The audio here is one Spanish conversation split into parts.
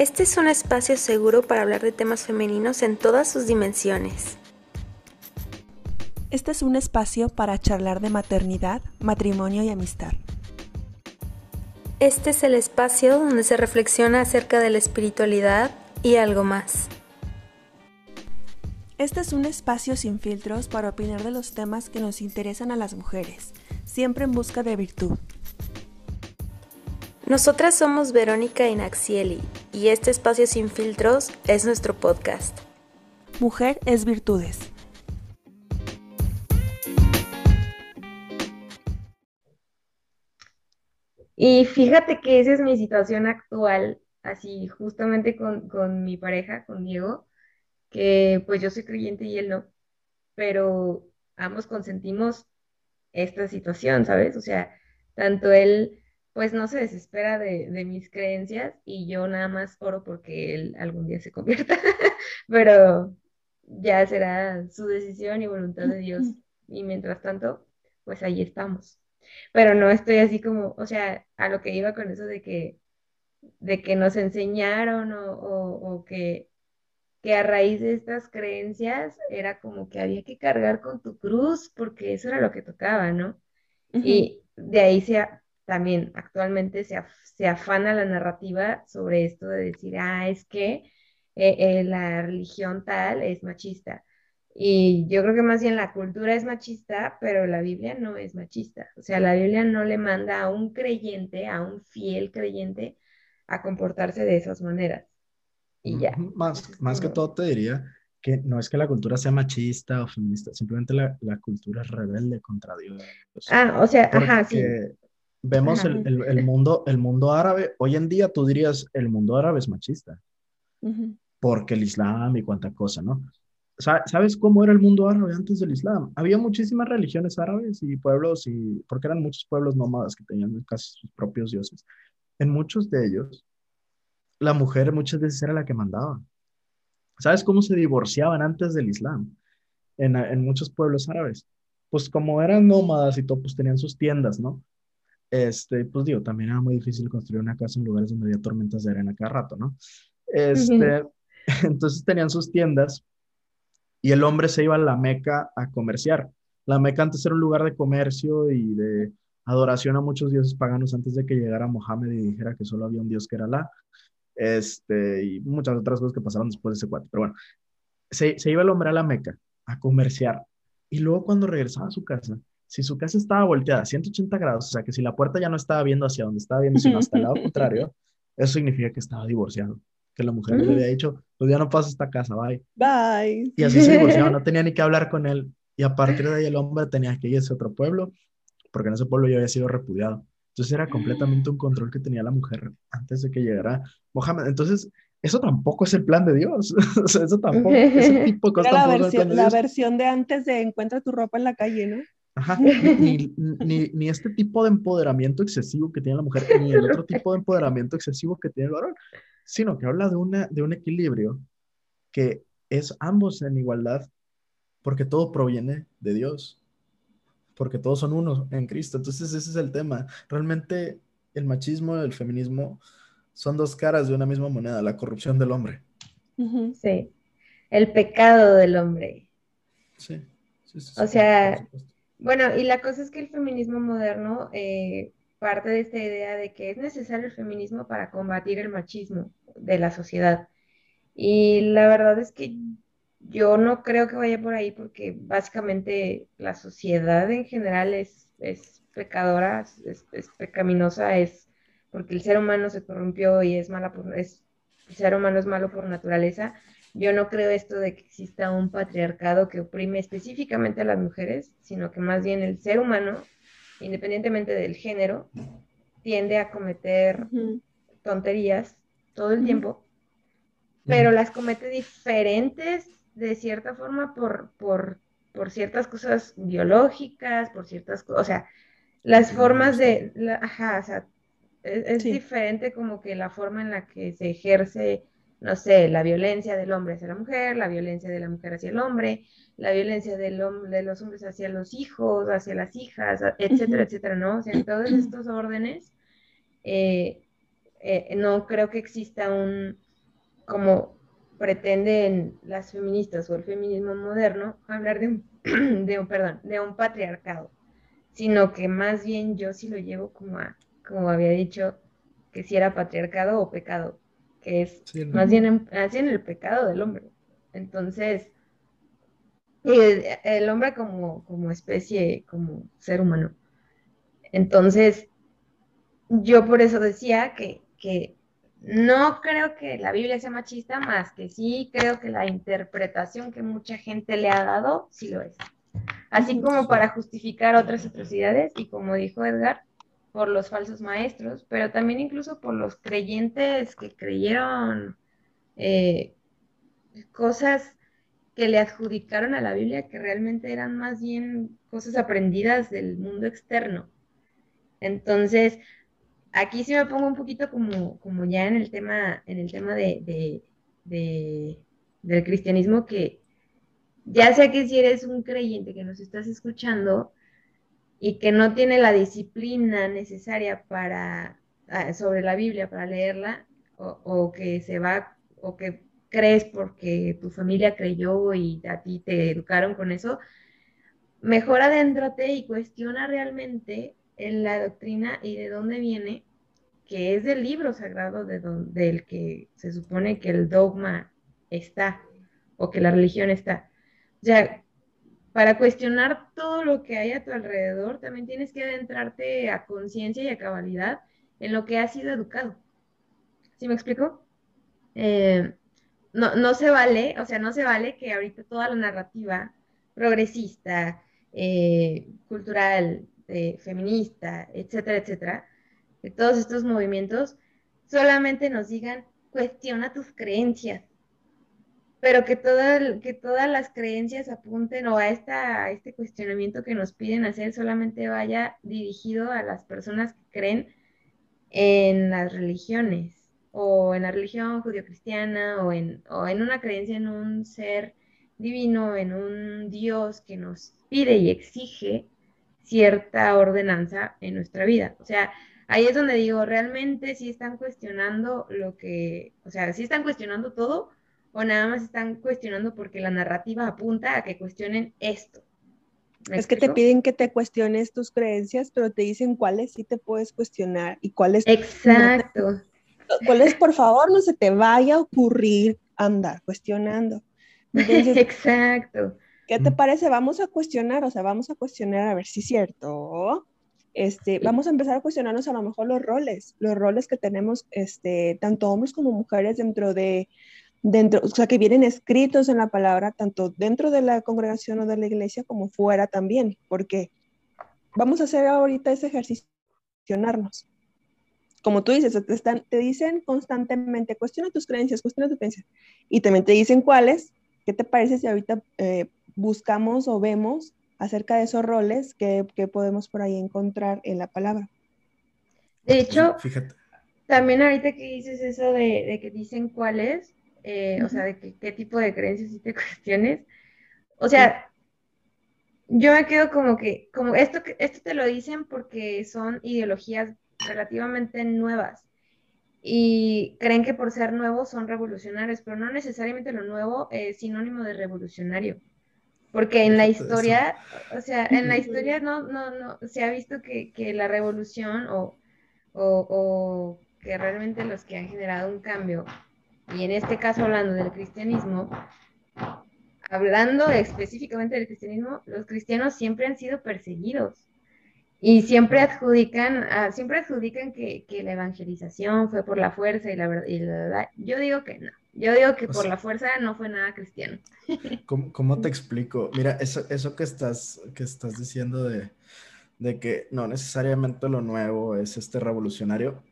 Este es un espacio seguro para hablar de temas femeninos en todas sus dimensiones. Este es un espacio para charlar de maternidad, matrimonio y amistad. Este es el espacio donde se reflexiona acerca de la espiritualidad y algo más. Este es un espacio sin filtros para opinar de los temas que nos interesan a las mujeres, siempre en busca de virtud. Nosotras somos Verónica y Naxieli y este espacio sin filtros es nuestro podcast. Mujer es virtudes. Y fíjate que esa es mi situación actual, así justamente con, con mi pareja, con Diego, que pues yo soy creyente y él no, pero ambos consentimos esta situación, ¿sabes? O sea, tanto él pues no se desespera de, mis creencias y yo nada más oro porque él algún día se convierta, pero ya será su decisión y voluntad de Dios. Y mientras tanto, pues ahí estamos. Pero no estoy así como, o sea, a lo que iba con eso de que, de que nos enseñaron o, que, que a raíz de estas creencias era como que había que cargar con tu cruz porque eso era lo que tocaba, ¿no? Y de ahí se, también actualmente se, afana la narrativa sobre esto de decir, ah, es que eh, eh, la religión tal es machista. Y yo creo que más bien la cultura es machista, pero la Biblia no es machista. O sea, la Biblia no le manda a un creyente, a un fiel creyente, a comportarse de esas maneras. Y ya. Más, más que todo te diría que no es que la cultura sea machista o feminista, simplemente la, cultura es rebelde contra Dios. Ah, o sea, ajá, sí vemos el, el, mundo, el mundo árabe, hoy en día tú dirías, el mundo árabe es machista, porque el Islam y cuánta cosa, ¿no? ¿Sabes cómo era el mundo árabe antes del Islam? Había muchísimas religiones árabes y pueblos, y, porque eran muchos pueblos nómadas que tenían casi sus propios dioses. En muchos de ellos, la mujer muchas veces era la que mandaba. ¿Sabes cómo se divorciaban antes del Islam? En, en muchos pueblos árabes. Pues como eran nómadas y todo, pues tenían sus tiendas, ¿no? Este, pues digo, también era muy difícil construir una casa en lugares donde había tormentas de arena cada rato, ¿no? Este, entonces tenían sus tiendas y el hombre se iba a la Meca a comerciar. La Meca antes era un lugar de comercio y de adoración a muchos dioses paganos antes de que llegara Mohammed y dijera que solo había un dios que era Alá. Este, y muchas otras cosas que pasaron después de ese cuate. Pero bueno, se, se iba el hombre a la Meca a comerciar. Y luego cuando regresaba a su casa, si su casa estaba volteada a 180 grados, o sea que si la puerta ya no estaba viendo hacia donde estaba viendo, sino hasta el lado contrario, eso significa que estaba divorciado. Que la mujer le había dicho, pues ya no pasa esta casa, bye. Bye. Y así se divorciaba, no tenía ni que hablar con él. Y a partir de ahí el hombre tenía que irse a otro pueblo, porque en ese pueblo ya había sido repudiado. Entonces era completamente un control que tenía la mujer antes de que llegara Mohammed. Entonces, eso tampoco es el plan de Dios. o sea, eso tampoco, ese tipo de cosas. Era la, versión, la versión de antes de encuentra tu ropa en la calle, ¿no? Ajá, ni, ni, ni, este tipo de empoderamiento excesivo que tiene la mujer, ni el otro tipo de empoderamiento excesivo que tiene el varón, sino que habla de, una, de un equilibrio que es ambos en igualdad, porque todo proviene de Dios, porque todos son uno en Cristo. Entonces ese es el tema. Realmente el machismo y el feminismo son dos caras de una misma moneda, la corrupción del hombre. Sí, el pecado del hombre. Sí. sí, sí o sea, bueno, y la cosa es que el feminismo moderno eh, parte de esta idea de que es necesario el feminismo para combatir el machismo de la sociedad. Y la verdad es que yo no creo que vaya por ahí porque básicamente la sociedad en general es, pecadora, es, pecaminosa, es porque el ser humano se corrompió y es mala por, es, el ser humano es malo por naturaleza yo no creo esto de que exista un patriarcado que oprime específicamente a las mujeres, sino que más bien el ser humano, independientemente del género, tiende a cometer tonterías todo el tiempo, pero las comete diferentes de cierta forma por, por, ciertas cosas biológicas, por ciertas cosas, o sea, las formas de, ajá, o sea, es, diferente como que la forma en la que se ejerce no sé, la violencia del hombre hacia la mujer, la violencia de la mujer hacia el hombre, la violencia del de los hombres hacia los hijos, hacia las hijas, etcétera, etcétera, ¿no? O sea, en todos estos órdenes, eh, eh, no creo que exista un, como pretenden las feministas o el feminismo moderno hablar de un, de un, perdón, de un patriarcado, sino que más bien yo sí lo llevo como a, como había dicho, que si era patriarcado o pecado, que es más bien en, en el pecado del hombre. Entonces, el, el hombre como, como especie, como ser humano. Entonces, yo por eso decía que, que no creo que la Biblia sea machista, más que sí creo que la interpretación que mucha gente le ha dado sí lo es. Así como para justificar otras atrocidades y como dijo Edgar, por los falsos maestros, pero también incluso por los creyentes que creyeron eh, cosas que le adjudicaron a la Biblia que realmente eran más bien cosas aprendidas del mundo externo. Entonces, aquí sí me pongo un poquito como, como ya en el tema, en el tema de, del cristianismo, que ya sea que si eres un creyente que nos estás escuchando y que no tiene la disciplina necesaria para ah, sobre la Biblia para leerla, o, que se va, o que crees porque tu familia creyó y a ti te educaron con eso, mejor adéntrate y cuestiona realmente en la doctrina y de dónde viene, que es del libro sagrado de del que se supone que el dogma está o que la religión está. O sea, para cuestionar todo lo que hay a tu alrededor, también tienes que adentrarte a conciencia y a cabalidad en lo que has sido educado. ¿Sí me explico? Eh, no, no se vale, o sea, no se vale que ahorita toda la narrativa progresista, eh, cultural, feminista, etcétera, etcétera, de todos estos movimientos, solamente nos digan, cuestiona tus creencias, pero que, que todas las creencias apunten o a, esta, este cuestionamiento que nos piden hacer solamente vaya dirigido a las personas que creen en las religiones o en la religión judio-cristiana o en, o en una creencia en un ser divino, en un Dios que nos pide y exige cierta ordenanza en nuestra vida. O sea, ahí es donde digo, realmente si están cuestionando lo que, o sea, si están cuestionando todo o nada más están cuestionando porque la narrativa apunta a que cuestionen esto. Es que te piden que te cuestiones tus creencias, pero te dicen cuáles sí te puedes cuestionar y cuáles Exacto. cuáles por favor no se te vaya a ocurrir andar cuestionando. Exacto. ¿Qué te parece? Vamos a cuestionar, o sea, vamos a cuestionar a ver si es cierto. Este, vamos a empezar a cuestionarnos a lo mejor los roles, los roles que tenemos, este, tanto hombres como mujeres dentro de, dentro, o sea, que vienen escritos en la palabra, tanto dentro de la congregación o de la iglesia como fuera también, porque vamos a hacer ahorita ese ejercicio, cuestionarnos. Como tú dices, te, están, te dicen constantemente, cuestiona tus creencias, cuestiona tus creencias, y también te dicen cuáles, ¿qué te parece si ahorita eh, buscamos o vemos acerca de esos roles que, podemos por ahí encontrar en la palabra. De hecho, Fíjate. también ahorita que dices eso de, que dicen cuáles, eh, o sea, de qué tipo de creencias y te cuestiones, o sea, yo me quedo como que, como esto, esto te lo dicen porque son ideologías relativamente nuevas y creen que por ser nuevos son revolucionarios, pero no necesariamente lo nuevo es sinónimo de revolucionario. Porque en la historia, o sea, en la historia no, no, no, se ha visto que, la revolución o, o, que realmente los que han generado un cambio, y en este caso hablando del cristianismo, hablando específicamente del cristianismo, los cristianos siempre han sido perseguidos y siempre adjudican, ah, siempre adjudican que, la evangelización fue por la fuerza y la verdad, y la verdad, yo digo que no. Yo digo que por la fuerza no fue nada cristiano. ¿Cómo, te explico? Mira, eso, eso que, estás, que estás diciendo de, que no necesariamente lo nuevo es este revolucionario,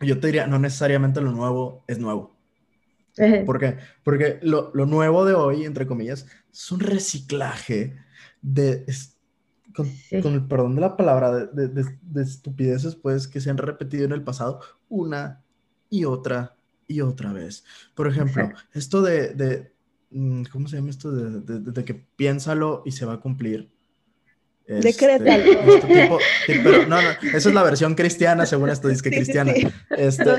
yo te diría, no necesariamente lo nuevo es nuevo. ¿Por qué? Porque lo, nuevo de hoy, entre comillas, es un reciclaje de, con, el perdón de la palabra, de, de, estupideces pues que se han repetido en el pasado una y otra y otra vez. Por ejemplo, esto de, mm, ¿cómo se llama esto? De, que piénsalo y se va a cumplir. Este, este pero no, no, esa es la versión cristiana, según esto dice cristiana. Este,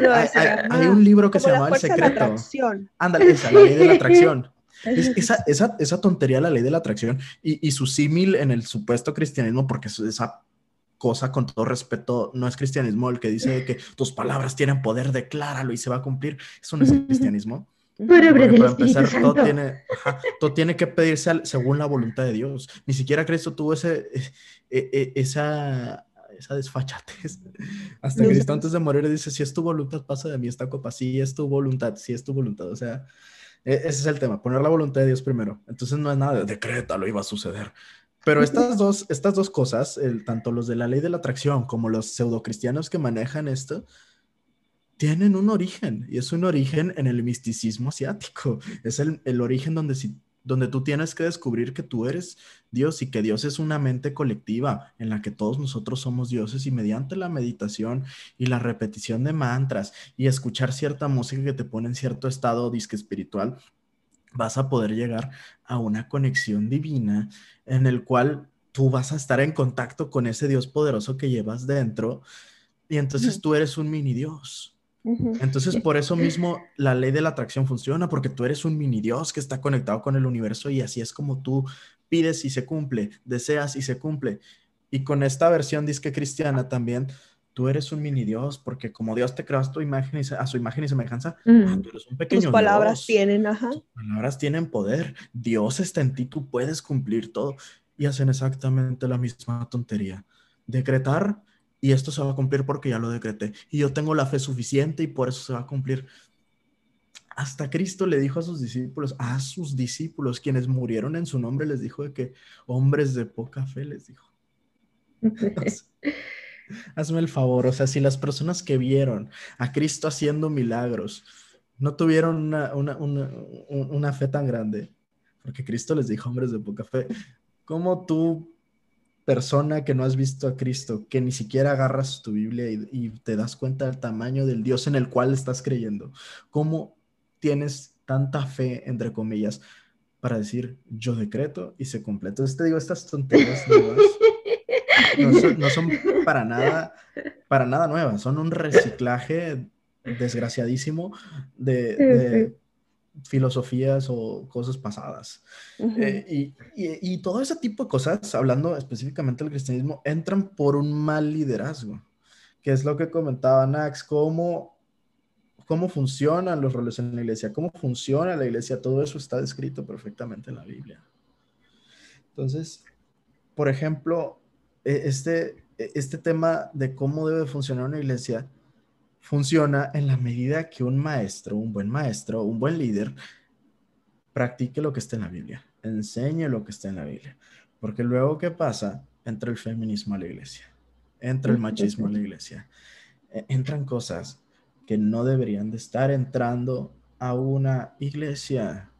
hay, un libro que se llama El Secreto. Ándale, esa, la ley de la atracción. esa, esa, esa, tontería, la ley de la atracción, y, y su símil en el supuesto cristianismo, porque esa cosa, con todo respeto, no es cristianismo el que dice que tus palabras tienen poder, decláralo y se va a cumplir. Eso no es cristianismo. Para empezar, todo tiene, todo tiene, que pedirse según la voluntad de Dios. Ni siquiera Cristo tuvo ese, e, e, esa, esa desfachatez. Hasta Cristo antes de morir dice, si es tu voluntad, pasa de mí esta copa. Si es tu voluntad, si es tu voluntad. O sea, e, ese es el tema, poner la voluntad de Dios primero. Entonces no es nada de decreta, lo iba a suceder. Pero estas dos, estas dos cosas, el, tanto los de la ley de la atracción como los pseudocristianos que manejan esto, tienen un origen y es un origen en el misticismo asiático. Es el, el origen donde, si, donde tú tienes que descubrir que tú eres Dios y que Dios es una mente colectiva en la que todos nosotros somos dioses y mediante la meditación y la repetición de mantras y escuchar cierta música que te pone en cierto estado disque espiritual, vas a poder llegar a una conexión divina en el cual tú vas a estar en contacto con ese Dios poderoso que llevas dentro y entonces tú eres un mini Dios. Entonces, por eso mismo la ley de la atracción funciona, porque tú eres un mini Dios que está conectado con el universo y así es como tú pides y se cumple, deseas y se cumple. Y con esta versión disque cristiana también, tú eres un mini Dios, porque como Dios te creó a, tu imagen y, a su imagen y semejanza, ah, tú eres un pequeño Tus palabras tienen, ajá. Tus palabras tienen poder. Dios está en ti, tú puedes cumplir todo. Y hacen exactamente la misma tontería. Decretar y esto se va a cumplir porque ya lo decreté. Y yo tengo la fe suficiente y por eso se va a cumplir. Hasta Cristo le dijo a sus discípulos, a sus discípulos, quienes murieron en su nombre, les dijo de que hombres de poca fe, les dijo. Hazme el favor, o sea, si las personas que vieron a Cristo haciendo milagros no tuvieron una, una, una, una fe tan grande, porque Cristo les dijo hombres de poca fe, ¿cómo tú, persona que no has visto a Cristo, que ni siquiera agarras tu Biblia y, te das cuenta del tamaño del Dios en el cual estás creyendo, cómo tienes tanta fe, entre comillas, para decir yo decreto y se cumple? Entonces te digo, estas tonterías no son, para nada, para nada nuevas, son un reciclaje desgraciadísimo de, filosofías o cosas pasadas. Eh, y, todo ese tipo de cosas, hablando específicamente del cristianismo, entran por un mal liderazgo, que es lo que comentaba Nax, cómo, cómo funcionan los roles en la iglesia, cómo funciona la iglesia, todo eso está descrito perfectamente en la Biblia. Entonces, por ejemplo, e, este, e, este tema de cómo debe funcionar una iglesia funciona en la medida que un maestro, un buen maestro, un buen líder, practique lo que está en la Biblia, enseñe lo que está en la Biblia. Porque luego, ¿qué pasa? Entra el feminismo a la iglesia, entra el machismo a la iglesia, e, entran cosas que no deberían de estar entrando a una iglesia.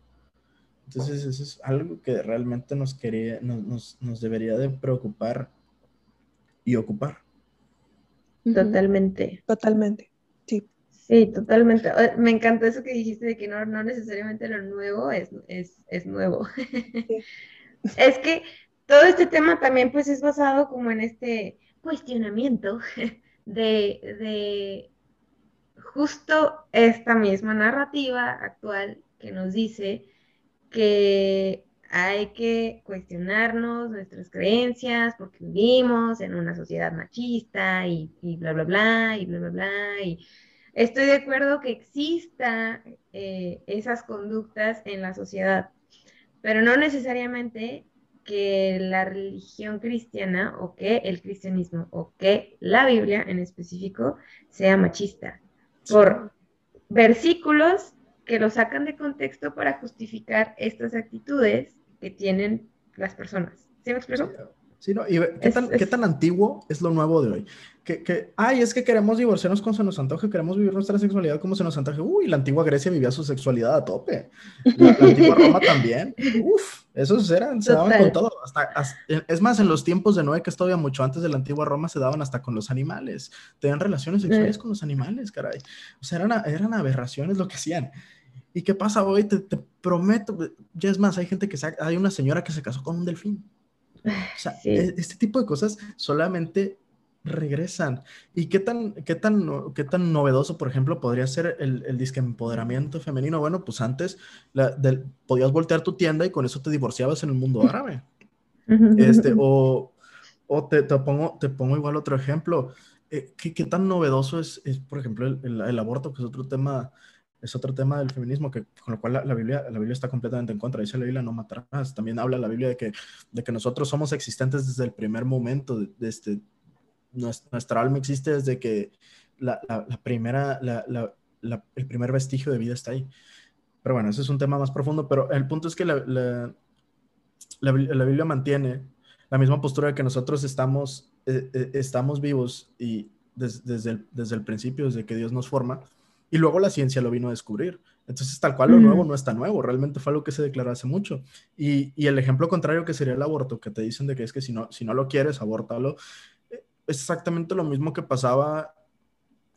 Entonces, eso es algo que realmente nos, quería, nos, nos debería de preocupar y ocupar. Totalmente. Totalmente, sí. Totalmente. Me encantó eso que dijiste de que no, no necesariamente lo nuevo es, es, nuevo. es que todo este tema también pues es basado como en este cuestionamiento de, de justo esta misma narrativa actual que nos dice que hay que cuestionarnos nuestras creencias porque vivimos en una sociedad machista y, bla, bla, bla, y bla, bla, bla. Y estoy de acuerdo que exista eh, esas conductas en la sociedad, pero no necesariamente que la religión cristiana o que el cristianismo o que la Biblia en específico sea machista. Por versículos que lo sacan de contexto para justificar estas actitudes que tienen las personas. ¿Sí me explico? Sí, no, y ¿qué, tan, ¿qué, tan, antiguo es lo nuevo de hoy? Que, que, ay, es que queremos divorciarnos como se nos antoje, queremos vivir nuestra sexualidad como se nos antoje. Uy, la antigua Grecia vivía su sexualidad a tope. La, antigua Roma también. Uf, esos eran, se daban con todo. Hasta, es más, en los tiempos de Noé, que es todavía mucho antes de la antigua Roma, se daban hasta con los animales. Tenían relaciones sexuales con los animales, caray. O sea, eran, eran aberraciones lo que hacían. ¿Y qué pasa hoy? Te, te prometo, ya es más, hay gente que se, hay una señora que se casó con un delfín. O sea, e, este tipo de cosas solamente regresan. ¿Y qué tan, qué tan, qué tan novedoso, por ejemplo, podría ser el, el disque empoderamiento femenino? Bueno, pues antes podías voltear tu tienda y con eso te divorciabas en el mundo árabe. Este, o o te, te, pongo, te pongo igual otro ejemplo. Eh, ¿qué, ¿qué, tan novedoso es, es por ejemplo, el, el, aborto, que es otro tema, es otro tema del feminismo, que, con lo cual la, la, Biblia, la Biblia está completamente en contra. Dice la Biblia, no matarás. También habla la Biblia de que, de que nosotros somos existentes desde el primer momento, de, de este, nuestra, alma existe desde que la, la primera, el primer vestigio de vida está ahí. Pero bueno, ese es un tema más profundo, pero el punto es que la, Biblia mantiene la misma postura de que nosotros estamos, eh, eh, estamos vivos y desde, el, desde el principio, desde que Dios nos forma, y luego la ciencia lo vino a descubrir. Entonces, tal cual lo nuevo no está nuevo, realmente fue algo que se declaró hace mucho. Y, y, el ejemplo contrario que sería el aborto, que te dicen de que es que si no, si no lo quieres, abórtalo, eh, es exactamente lo mismo que pasaba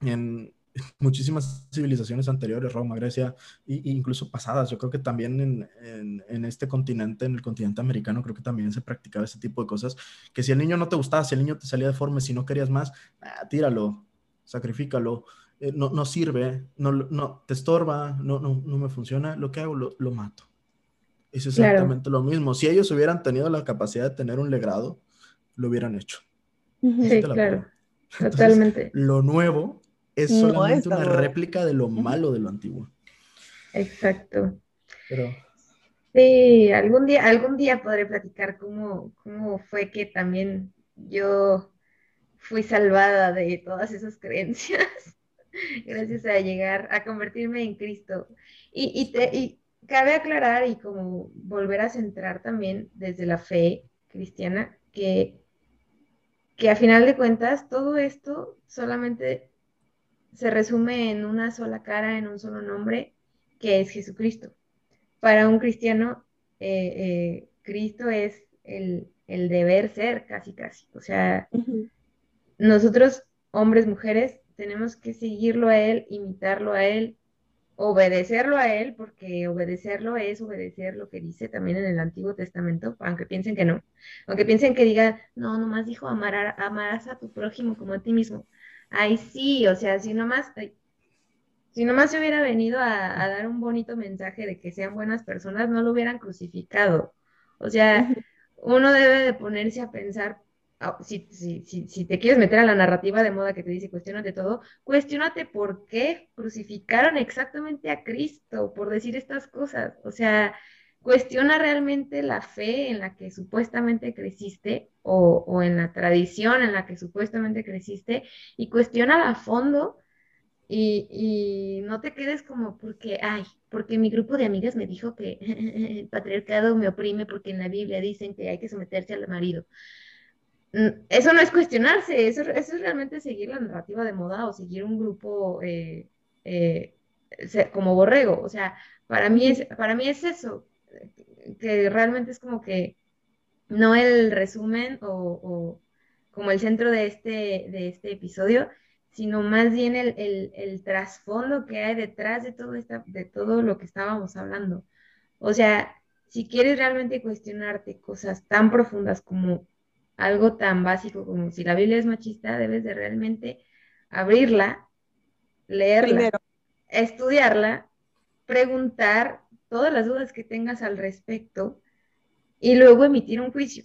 en, muchísimas civilizaciones anteriores, Roma, Grecia, e incluso pasadas. Yo creo que también en, en, este continente, en el continente americano, creo que también se practicaba ese tipo de cosas, que si el niño no te gustaba, si el niño te salía deforme, si no querías más, ah, tíralo, sacrifícalo, eh, no, no, sirve, no, no, te estorba, no, no, no me funciona, lo que hago lo, lo mato. Es exactamente lo mismo. Si ellos hubieran tenido la capacidad de tener un legrado, lo hubieran hecho. Sí, claro. Totalmente. Lo nuevo es solamente una réplica de lo malo de lo antiguo. Exacto. Sí, algún día, algún día podré platicar cómo, cómo fue que también yo fui salvada de todas esas creencias, gracias a llegar a convertirme en Cristo. Y, y, te, y cabe aclarar y como volver a centrar también desde la fe cristiana que, que a final de cuentas todo esto solamente se resume en una sola cara, en un solo nombre, que es Jesucristo. Para un cristiano, eh, eh, Cristo es el, deber ser, casi, casi. O sea, nosotros, hombres, mujeres, tenemos que seguirlo a Él, imitarlo a Él, obedecerlo a Él, porque obedecerlo es obedecer lo que dice también en el Antiguo Testamento, aunque piensen que no, aunque piensen que diga, no, nomás dijo amar, amarás a tu prójimo como a ti mismo. Ay, sí, o sea, si nomás, si nomás se hubiera venido a, dar un bonito mensaje de que sean buenas personas, no lo hubieran crucificado. O sea, uno debe de ponerse a pensar, ah, si, si, si, te quieres meter a la narrativa de moda que te dice cuestionate todo, cuestionate por qué crucificaron exactamente a Cristo por decir estas cosas. O sea, cuestiona realmente la fe en la que supuestamente creciste o, en la tradición en la que supuestamente creciste y cuestiona a fondo y, no te quedes como porque, ay, porque mi grupo de amigas me dijo que el patriarcado me oprime porque en la Biblia dicen que hay que someterse al marido. Mm, eso no es cuestionarse, eso, eso es realmente seguir la narrativa de moda o seguir un grupo eh, eh, como borrego. O sea, para mí es, para mí es eso, que realmente es como que no el resumen o, como el centro de este, de este episodio, sino más bien el, trasfondo que hay detrás de todo, esta, de todo lo que estábamos hablando. O sea, si quieres realmente cuestionarte cosas tan profundas como algo tan básico como si la Biblia es machista, debes de realmente abrirla, leerla, estudiarla, preguntar todas las dudas que tengas al respecto y luego emitir un juicio.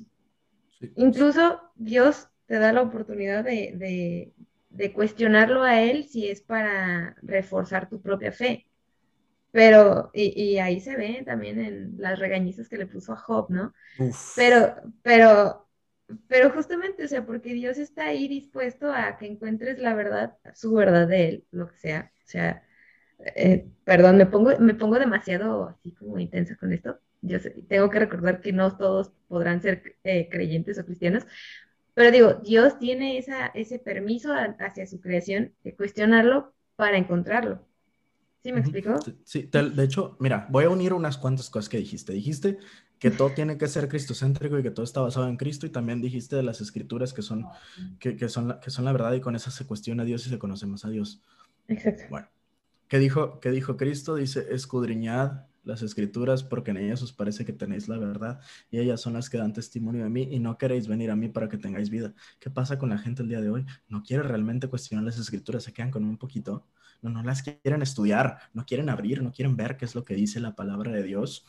Incluso Dios te da la oportunidad de, cuestionarlo a Él si es para reforzar tu propia fe. Pero, y, ahí se ve también en las regañizas que le puso a Job, ¿no? Pero, pero, pero justamente, o sea, porque Dios está ahí dispuesto a que encuentres la verdad, su verdad de Él, lo que sea. O sea, eh, perdón, me pongo, me pongo demasiado así como intensa con esto. Yo tengo que recordar que no todos podrán ser eh, creyentes o cristianos, pero digo, Dios tiene esa, ese permiso hacia su creación de cuestionarlo para encontrarlo. ¿Sí me explico? Sí, de hecho, mira, voy a unir unas cuantas cosas que dijiste. Dijiste que todo tiene que ser cristocéntrico y que todo está basado en Cristo y también dijiste de las escrituras que son, que, que son, la, que son la verdad y con esas se cuestiona a Dios y se conoce más a Dios. Exacto. Bueno, ¿Qué dijo, qué dijo Cristo? Dice, escudriñad las escrituras porque en ellas os parece que tenéis la verdad y ellas son las que dan testimonio de mí y no queréis venir a mí para que tengáis vida. ¿Qué pasa con la gente el día de hoy? No quiere realmente cuestionar las escrituras, se quedan con un poquito. No, no las quieren estudiar, no quieren abrir, no quieren ver qué es lo que dice la palabra de Dios.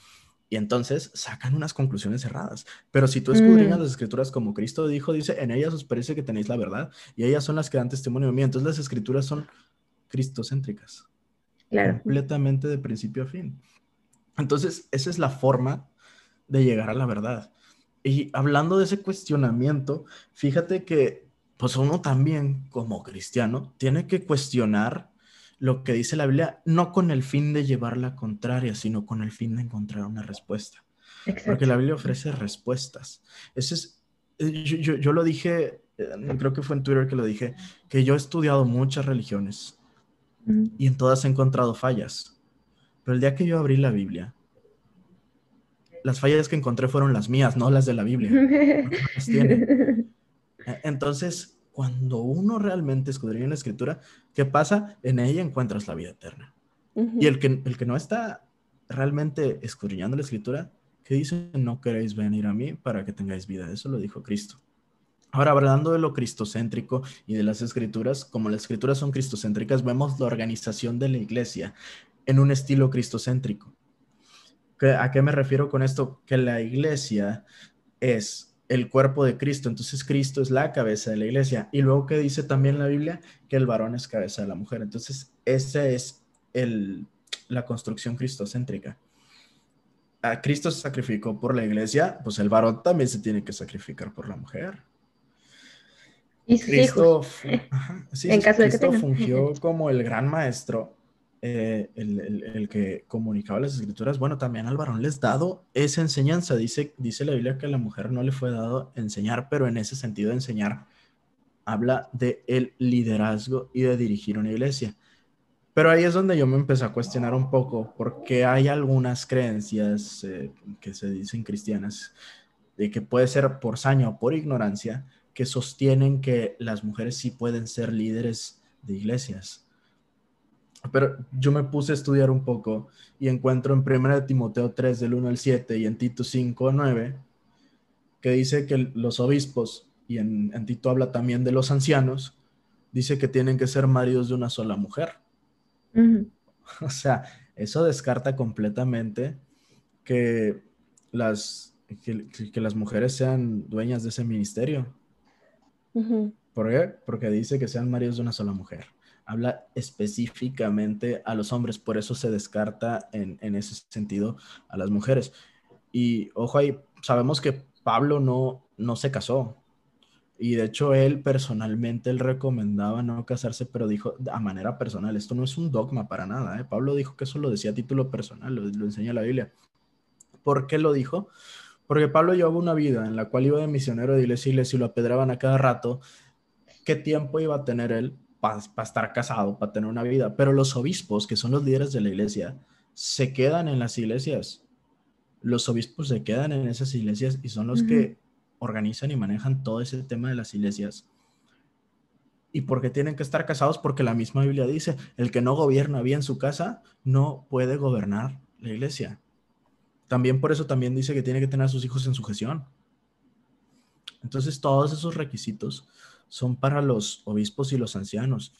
Y entonces sacan unas conclusiones cerradas. Pero si tú escudriñas mm. las escrituras como Cristo dijo, dice, en ellas os parece que tenéis la verdad y ellas son las que dan testimonio de mí. Entonces las escrituras son cristocéntricas. Claro. Completamente de principio a fin. Entonces, esa es la forma de llegar a la verdad. Y hablando de ese cuestionamiento, fíjate que pues uno también como cristiano tiene que cuestionar lo que dice la Biblia, no con el fin de llevar la contraria, sino con el fin de encontrar una respuesta. Porque la Biblia ofrece respuestas. Ese es, eh, yo, lo dije, eh, creo que fue en Twitter que lo dije, que yo he estudiado muchas religiones y en todas he encontrado fallas. Pero el día que yo abrí la Biblia, las fallas que encontré fueron las mías, no las de la Biblia. E, entonces, cuando uno realmente escudriña la escritura, ¿qué pasa? En ella encuentras la vida eterna. Y el que, el que no está realmente escudriñando la escritura, ¿qué dice? No queréis venir a mí para que tengáis vida. Eso lo dijo Cristo. Ahora, hablando de lo cristocéntrico y de las escrituras, como las escrituras son cristocéntricas, vemos la organización de la iglesia en un estilo cristocéntrico. ¿A qué me refiero con esto? Que la iglesia es el cuerpo de Cristo, entonces Cristo es la cabeza de la iglesia. Y luego que dice también la Biblia que el varón es cabeza de la mujer. Entonces, esa es el, la construcción cristocéntrica. A Cristo se sacrificó por la iglesia, pues el varón también se tiene que sacrificar por la mujer. Y Cristo, en caso de que fungió como el gran maestro eh, el, que comunicaba las escrituras, bueno, también al varón les dado esa enseñanza. Dice, dice la Biblia que a la mujer no le fue dado enseñar, pero en ese sentido de enseñar habla de el liderazgo y de dirigir una iglesia. Pero ahí es donde yo me empecé a cuestionar un poco, porque hay algunas creencias eh, que se dicen cristianas, de que puede ser por saño o por ignorancia, que sostienen que las mujeres sí pueden ser líderes de iglesias. Pero yo me puse a estudiar un poco y encuentro en 1 Timoteo 3 del 1 al 7 y en Tito 5 al 9 que dice que los obispos, y en, Tito habla también de los ancianos, dice que tienen que ser maridos de una sola mujer. O sea, eso descarta completamente que las, que, las mujeres sean dueñas de ese ministerio. ¿Por qué? Porque dice que sean maridos de una sola mujer habla específicamente a los hombres, por eso se descarta en, ese sentido a las mujeres. Y ojo ahí, sabemos que Pablo no, no se casó. Y de hecho él personalmente, él recomendaba no casarse, pero dijo a manera personal, esto no es un dogma para nada. ¿eh? Pablo dijo que eso lo decía a título personal, lo, lo enseña la Biblia. ¿Por qué lo dijo? Porque Pablo llevaba una vida en la cual iba de misionero de iglesia y lo apedraban a cada rato. ¿Qué tiempo iba a tener él para estar casado, para tener una vida. Pero los obispos, que son los líderes de la iglesia, se quedan en las iglesias. Los obispos se quedan en esas iglesias y son los que organizan y manejan todo ese tema de las iglesias. ¿Y por qué tienen que estar casados? Porque la misma Biblia dice, el que no gobierna bien su casa no puede gobernar la iglesia. También por eso también dice que tiene que tener a sus hijos en sujeción. Entonces todos esos requisitos son para los obispos y los ancianos.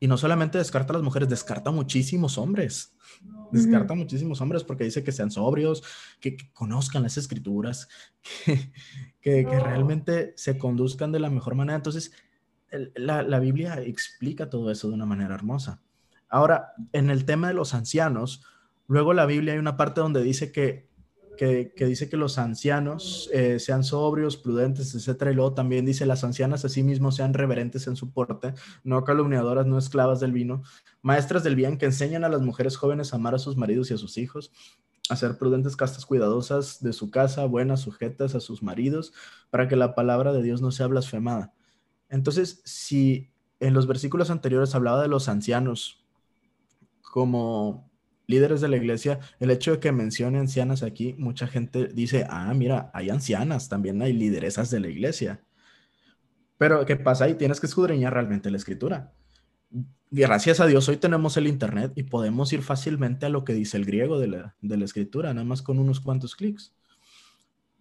Y no solamente descarta a las mujeres, descarta a muchísimos hombres. Descarta a muchísimos hombres porque dice que sean sobrios, que, conozcan las escrituras, que, realmente se conduzcan de la mejor manera. Entonces, la, la Biblia explica todo eso de una manera hermosa. Ahora, en el tema de los ancianos, luego la Biblia hay una parte donde dice que que, dice que los ancianos eh, sean sobrios, prudentes, etcétera, y luego también dice las ancianas asimismo sean reverentes en su porte, no calumniadoras, no esclavas del vino, maestras del bien que enseñan a las mujeres jóvenes a amar a sus maridos y a sus hijos, a ser prudentes, castas, cuidadosas de su casa, buenas, sujetas a sus maridos, para que la palabra de Dios no sea blasfemada. Entonces, si en los versículos anteriores hablaba de los ancianos como líderes de la iglesia, el hecho de que mencione ancianas aquí, mucha gente dice, ah, mira, hay ancianas, también hay lideresas de la iglesia. Pero, ¿qué pasa ahí? Tienes que escudriñar realmente la escritura. gracias a Dios hoy tenemos el Internet y podemos ir fácilmente a lo que dice el griego de la, de la escritura, nada más con unos cuantos clics.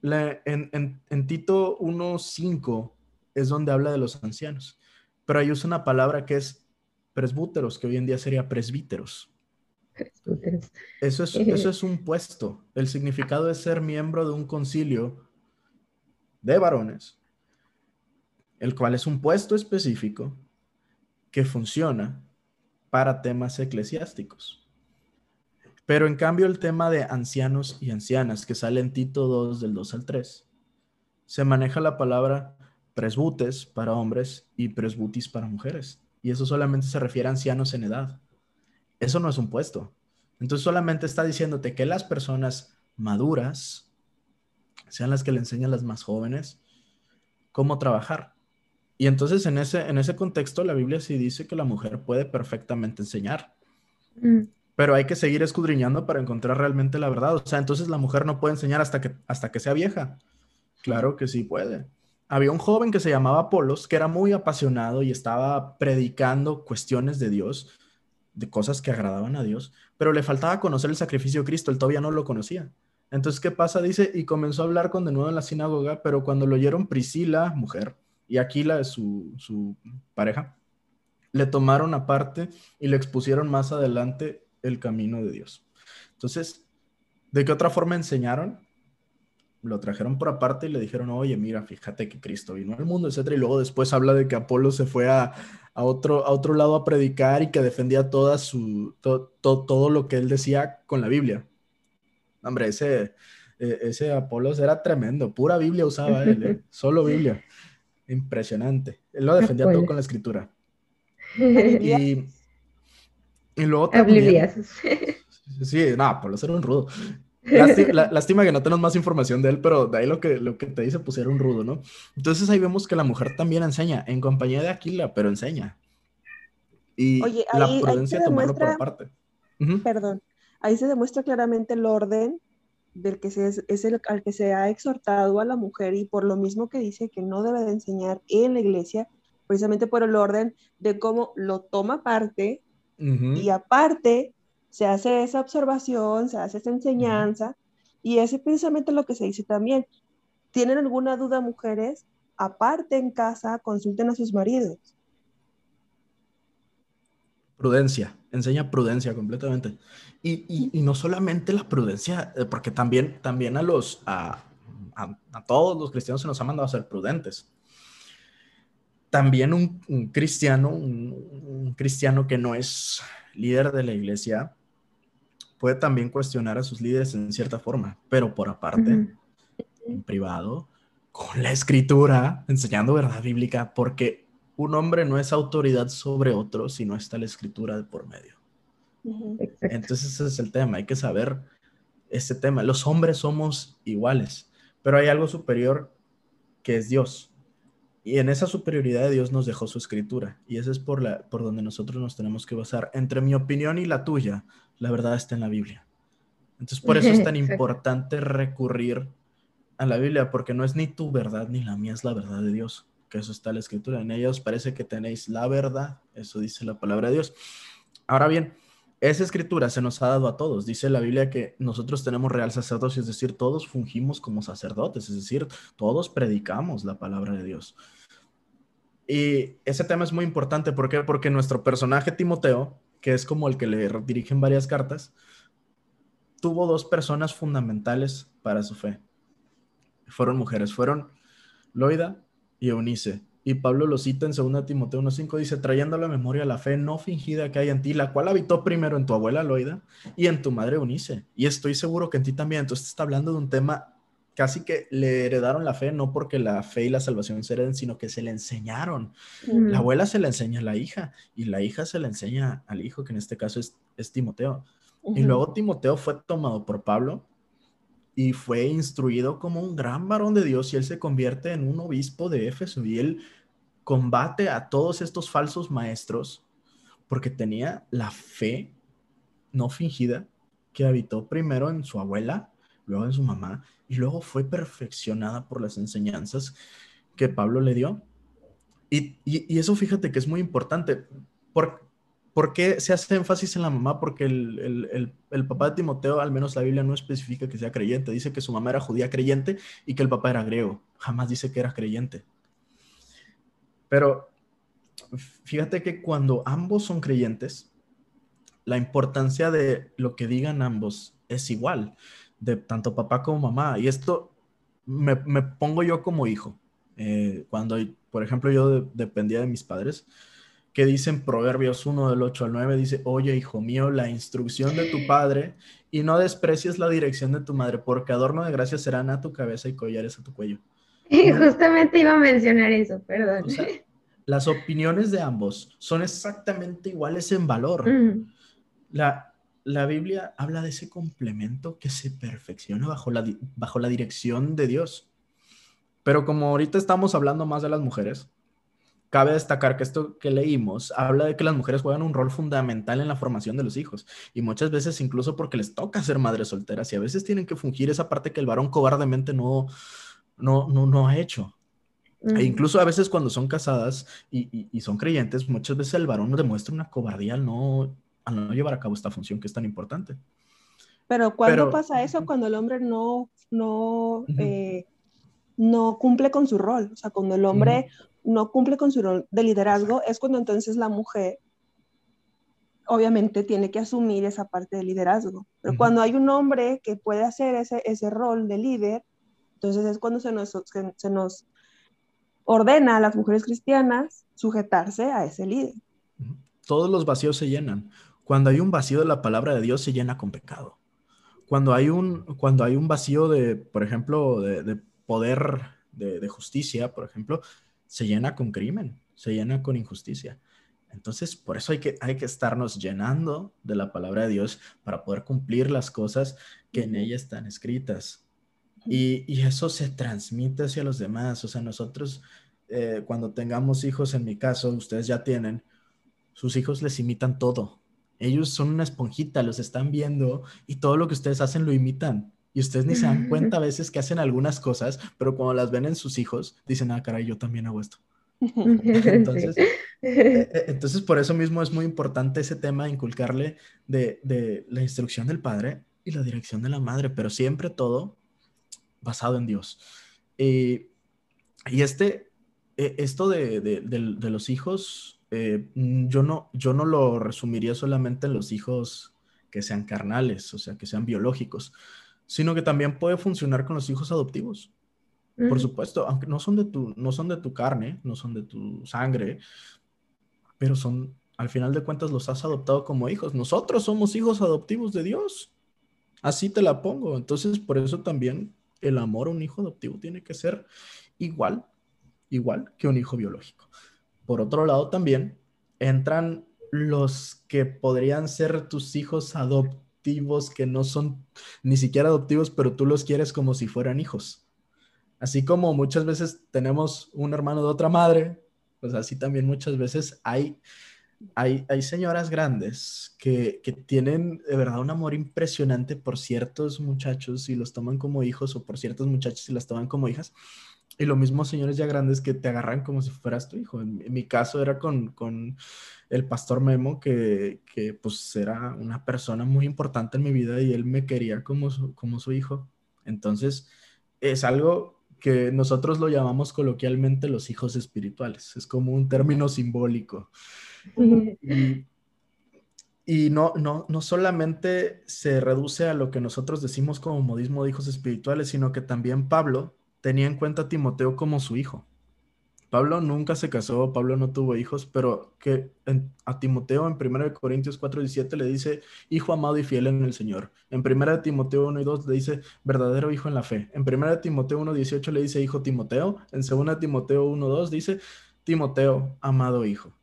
en, en, en, Tito 1.5 es donde habla de los ancianos, pero ahí usa una palabra que es presbúteros, que hoy en día sería presbíteros. Eso es, eso es un puesto. El significado es ser miembro de un concilio de varones, el cual es un puesto específico que funciona para temas eclesiásticos. Pero en cambio el tema de ancianos y ancianas, que sale en Tito 2 del 2 al 3, se maneja la palabra presbutes para hombres y presbutis para mujeres. Y eso solamente se refiere a ancianos en edad. Eso no es un puesto. Entonces solamente está diciéndote que las personas maduras sean las que le enseñan a las más jóvenes cómo trabajar. Y entonces en ese, en ese contexto la Biblia sí dice que la mujer puede perfectamente enseñar. Mm. Pero hay que seguir escudriñando para encontrar realmente la verdad. O sea, entonces la mujer no puede enseñar hasta que, hasta que sea vieja. Claro que sí puede. Había un joven que se llamaba Apolos, que era muy apasionado y estaba predicando cuestiones de Dios, de cosas que agradaban a Dios, pero le faltaba conocer el sacrificio de Cristo, él todavía no lo conocía. Entonces, ¿qué pasa? Dice, y comenzó a hablar con de nuevo en la sinagoga, pero cuando lo oyeron Priscila, mujer, y Aquila, su, su pareja, le tomaron aparte y le expusieron más adelante el camino de Dios. Entonces, ¿de qué otra forma enseñaron? Lo trajeron por aparte y le dijeron, oye, mira, fíjate que Cristo vino al mundo, etc. Y luego después habla de que Apolo se fue a, a otro, a otro lado a predicar y que defendía toda su, todo lo que él decía con la Biblia. Hombre, ese, e, ese Apolos era tremendo, pura Biblia usaba él, ¿eh? solo Biblia. Impresionante. Él lo defendía todo con la escritura. Y, y luego también... Sí, no, Pablo era un rudo. Lástima, que no tenemos más información de él, pero de ahí lo que, lo que te dice, pues era un rudo, ¿no? Entonces ahí vemos que la mujer también enseña, en compañía de Aquila, pero enseña. Y la prudencia tomarlo por aparte. Perdón, ahí se demuestra claramente el orden del que se es, el al que se ha exhortado a la mujer y por lo mismo que dice que no debe de enseñar en la iglesia, precisamente por el orden de cómo lo toma parte y aparte se hace esa observación, se hace esa enseñanza y es precisamente lo que se dice también. ¿Tienen alguna duda mujeres? Aparte en casa, consulten a sus maridos. Prudencia, enseña prudencia completamente. Y, no solamente la prudencia, eh, porque también, también a los, a, todos los cristianos se nos ha mandado a ser prudentes. También un, cristiano, un, cristiano que no es líder de la iglesia, puede también cuestionar a sus líderes en cierta forma, pero por aparte, en privado, con la escritura, enseñando verdad bíblica, porque un hombre no es autoridad sobre otro si no está la escritura de por medio. Entonces ese es el tema, hay que saber este tema. Los hombres somos iguales, pero hay algo superior que es Dios. Y en esa superioridad de Dios nos dejó su escritura. Y esa es por, la, por donde nosotros nos tenemos que basar. Entre mi opinión y la tuya, la verdad está en la Biblia. Entonces por eso es tan importante recurrir a la Biblia, porque no es ni tu verdad ni la mía, es la verdad de Dios que eso está en la escritura. En ella os parece que tenéis la verdad, eso dice la palabra de Dios. Ahora bien, esa escritura se nos ha dado a todos. Dice la Biblia que nosotros tenemos real sacerdocio, es decir, todos fungimos como sacerdotes, es decir, todos predicamos la palabra de Dios. Y ese tema es muy importante, ¿por qué? Porque nuestro personaje Timoteo, que es como el que le dirigen varias cartas, tuvo dos personas fundamentales para su fe. Fueron mujeres, fueron Loida y Eunice. Y Pablo lo cita en 2 Timoteo 1.5, dice, trayendo a la memoria la fe no fingida que hay en ti, la cual habitó primero en tu abuela Loida y en tu madre Eunice. Y estoy seguro que en ti también. Entonces está hablando de un tema casi que le heredaron la fe, no porque la fe y la salvación se hereden, sino que se le enseñaron. La abuela se le enseña a la hija y la hija se le enseña al hijo, que en este caso es, Timoteo. Y luego Timoteo fue tomado por Pablo y fue instruido como un gran varón de Dios y él se convierte en un obispo de Éfeso y él combate a todos estos falsos maestros porque tenía la fe no fingida que habitó primero en su abuela, luego en su mamá y luego fue perfeccionada por las enseñanzas que Pablo le dio. Y, y, eso fíjate que es muy importante. Por, ¿Por qué se hace énfasis en la mamá? Porque el, papá de Timoteo, al menos la Biblia no especifica que sea creyente. Dice que su mamá era judía creyente y que el papá era griego. Jamás dice que era creyente. Pero fíjate que cuando ambos son creyentes, la importancia de lo que digan ambos es igual, de tanto papá como mamá. Y esto me, pongo yo como hijo. Eh, cuando, por ejemplo, yo dependía de mis padres, que dicen Proverbios 1 del 8 al 9, dice, oye, hijo mío, la instrucción de tu padre y no desprecies la dirección de tu madre, porque adorno de gracia serán a tu cabeza y collares a tu cuello. Justamente iba a mencionar eso, perdón. las opiniones de ambos son exactamente iguales en valor. La, la Biblia habla de ese complemento que se perfecciona bajo la, bajo la dirección de Dios. Pero como ahorita estamos hablando más de las mujeres, Cabe destacar que esto que leímos habla de que las mujeres juegan un rol fundamental en la formación de los hijos y muchas veces incluso porque les toca ser madres solteras y a veces tienen que fungir esa parte que el varón cobardemente no, no, no, ha hecho. E incluso a veces cuando son casadas y, son creyentes, muchas veces el varón demuestra una cobardía al no, llevar a cabo esta función que es tan importante. Pero ¿cuándo pasa eso? Cuando el hombre no, no, eh, no cumple con su rol. O sea, cuando el hombre no cumple con su rol de liderazgo, es cuando entonces la mujer obviamente tiene que asumir esa parte de liderazgo. Pero cuando hay un hombre que puede hacer ese, ese rol de líder, entonces es cuando se nos, se, nos ordena a las mujeres cristianas sujetarse a ese líder. Todos los vacíos se llenan. Cuando hay un vacío de la palabra de Dios, se llena con pecado. Cuando hay un, cuando hay un vacío de, por ejemplo, de, poder, de, de, justicia, por ejemplo, se llena con crimen, se llena con injusticia. Entonces, por eso hay que, hay que estarnos llenando de la palabra de Dios para poder cumplir las cosas que en ella están escritas. Y, eso se transmite hacia los demás. O sea, nosotros, eh, cuando tengamos hijos, en mi caso, ustedes ya tienen, sus hijos les imitan todo. Ellos son una esponjita, los están viendo y todo lo que ustedes hacen lo imitan. Y ustedes ni se dan cuenta a veces que hacen algunas cosas, pero cuando las ven en sus hijos, dicen, ah, caray, yo también hago esto. Entonces, eh, eh, entonces, por eso mismo es muy importante ese tema, inculcarle de, de, la instrucción del padre y la dirección de la madre, pero siempre todo basado en Dios. y este, e, esto de, de, de los hijos, eh, yo, no, yo no lo resumiría solamente en los hijos que sean carnales, o sea, que sean biológicos, sino que también puede funcionar con los hijos adoptivos. Por supuesto, aunque no son de tu, no son de tu carne, no son de tu sangre, pero son, al final de cuentas, los has adoptado como hijos. Nosotros somos hijos adoptivos de Dios. Así te la pongo. Entonces, por eso también el amor a un hijo adoptivo tiene que ser igual, igual que un hijo biológico. Por otro lado, también entran los que podrían ser tus hijos adoptivos que no son ni siquiera adoptivos, pero tú los quieres como si fueran hijos. Así como muchas veces tenemos un hermano de otra madre, pues así también muchas veces hay, hay, hay señoras grandes que, que tienen de verdad un amor impresionante por ciertos muchachos y los toman como hijos o por ciertos muchachos y las toman como hijas. Y lo mismo señores ya grandes que te agarran como si fueras tu hijo. En, mi caso era con, con el pastor Memo, que, que, pues era una persona muy importante en mi vida y él me quería como su, como su hijo. Entonces, es algo que nosotros lo llamamos coloquialmente los hijos espirituales. Es como un término simbólico. Y, y no, no, no solamente se reduce a lo que nosotros decimos como modismo de hijos espirituales, sino que también Pablo tenía en cuenta a Timoteo como su hijo. Pablo nunca se casó, Pablo no tuvo hijos, pero que a Timoteo en 1 Corintios 4, 17 le dice, hijo amado y fiel en el Señor. En 1 Timoteo 1 y 2 le dice, verdadero hijo en la fe. En 1 Timoteo 1, 18 le dice, hijo Timoteo. En 2 Timoteo 1, 2 dice, Timoteo, amado hijo.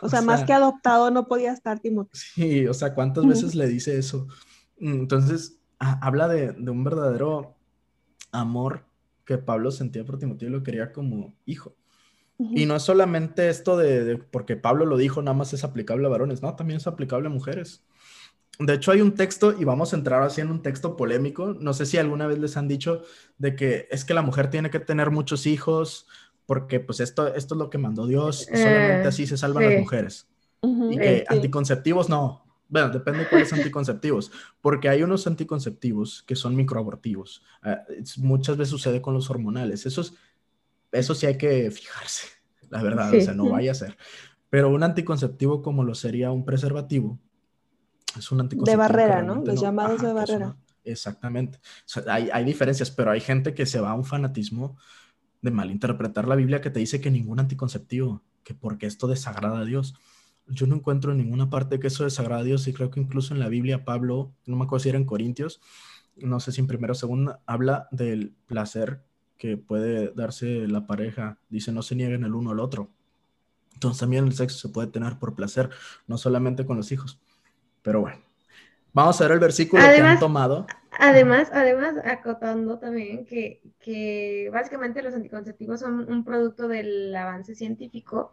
O, sea, más que adoptado no podía estar Timoteo. Sí, o sea, ¿cuántas veces le dice eso? Entonces, habla de, de un verdadero amor que Pablo sentía por Timoteo y lo quería como hijo. Y no es solamente esto de, porque Pablo lo dijo, nada más es aplicable a varones, no, también es aplicable a mujeres. De hecho, hay un texto, y vamos a entrar así en un texto polémico, no sé si alguna vez les han dicho de que es que la mujer tiene que tener muchos hijos, porque pues esto, esto es lo que mandó Dios, y solamente eh, así se salvan las mujeres. y que anticonceptivos no. Bueno, depende de cuáles anticonceptivos, porque hay unos anticonceptivos que son microabortivos. Ah, muchas veces sucede con los hormonales. Eso, eso sí hay que fijarse, la verdad, o sea, no vaya a ser. Pero un anticonceptivo como lo sería un preservativo, es un anticonceptivo. De barrera, ¿no? Los llamados de barrera. exactamente. hay, hay diferencias, pero hay gente que se va a un fanatismo de malinterpretar la Biblia que te dice que ningún anticonceptivo, que porque esto desagrada a Dios. Yo no encuentro en ninguna parte que eso desagrada a Dios y creo que incluso en la Biblia Pablo, no me acuerdo si era en Corintios, no sé si en primera o segunda, habla del placer que puede darse la pareja. Dice, no se nieguen el uno al otro. Entonces también el sexo se puede tener por placer, no solamente con los hijos. Pero bueno, vamos a ver el versículo que han tomado. Además, además, acotando también que, que básicamente los anticonceptivos son un producto del avance científico.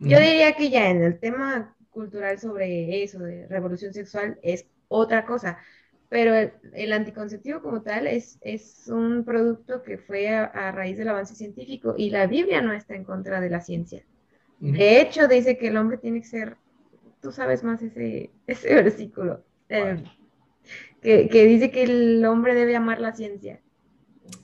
Yo diría que ya en el tema cultural sobre eso, de revolución sexual, es otra cosa. Pero el, anticonceptivo como tal es, es un producto que fue a, raíz del avance científico y la Biblia no está en contra de la ciencia. De hecho, dice que el hombre tiene que ser, tú sabes más ese, ese versículo. Eh, que, dice que el hombre debe amar la ciencia.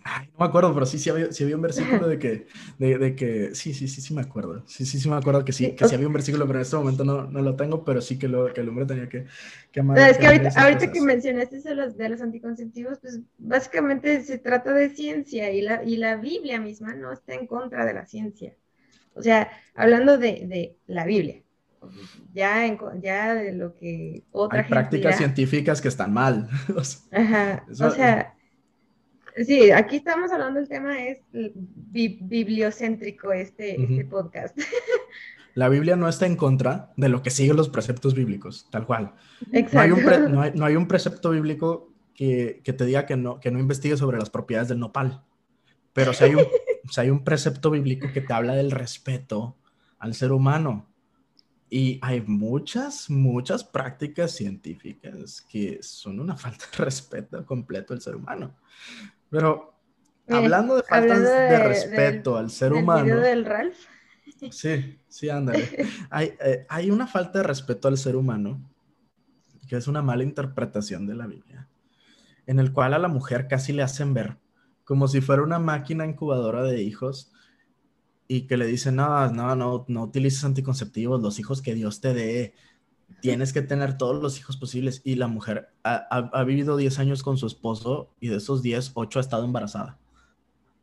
Ay, no me acuerdo, pero sí, sí había, había un versículo de que, de, que, sí, sí, sí, sí me acuerdo. Sí, sí, sí me acuerdo que sí, que sí había un versículo, pero en este momento no, no lo tengo, pero sí que, lo, que el hombre tenía que, que amar. es que, ahorita, ahorita que mencionaste eso de los, de los anticonceptivos, pues básicamente se trata de ciencia y la, y la Biblia misma no está en contra de la ciencia. O sea, hablando de, de la Biblia, ya, ya de lo que otra Hay prácticas científicas que están mal. Ajá, o sea, sí, aquí estamos hablando del tema es bibliocéntrico este, este podcast. La Biblia no está en contra de lo que siguen los preceptos bíblicos, tal cual. No hay un, no hay, un precepto bíblico que, que, te diga que no, que no investigue sobre las propiedades del nopal. Pero si hay, un, si hay un precepto bíblico que te habla del respeto al ser humano. Y hay muchas, muchas prácticas científicas que son una falta de respeto completo al ser humano. Pero eh, hablando de faltas de, respeto al ser humano. del Ralph? Sí, sí, ándale. hay, eh, hay una falta de respeto al ser humano que es una mala interpretación de la Biblia, en el cual a la mujer casi le hacen ver como si fuera una máquina incubadora de hijos y que le dicen, no, no, no, no utilices anticonceptivos, los hijos que Dios te dé, tienes que tener todos los hijos posibles. Y la mujer ha, vivido 10 años con su esposo y de esos 10, 8 ha estado embarazada.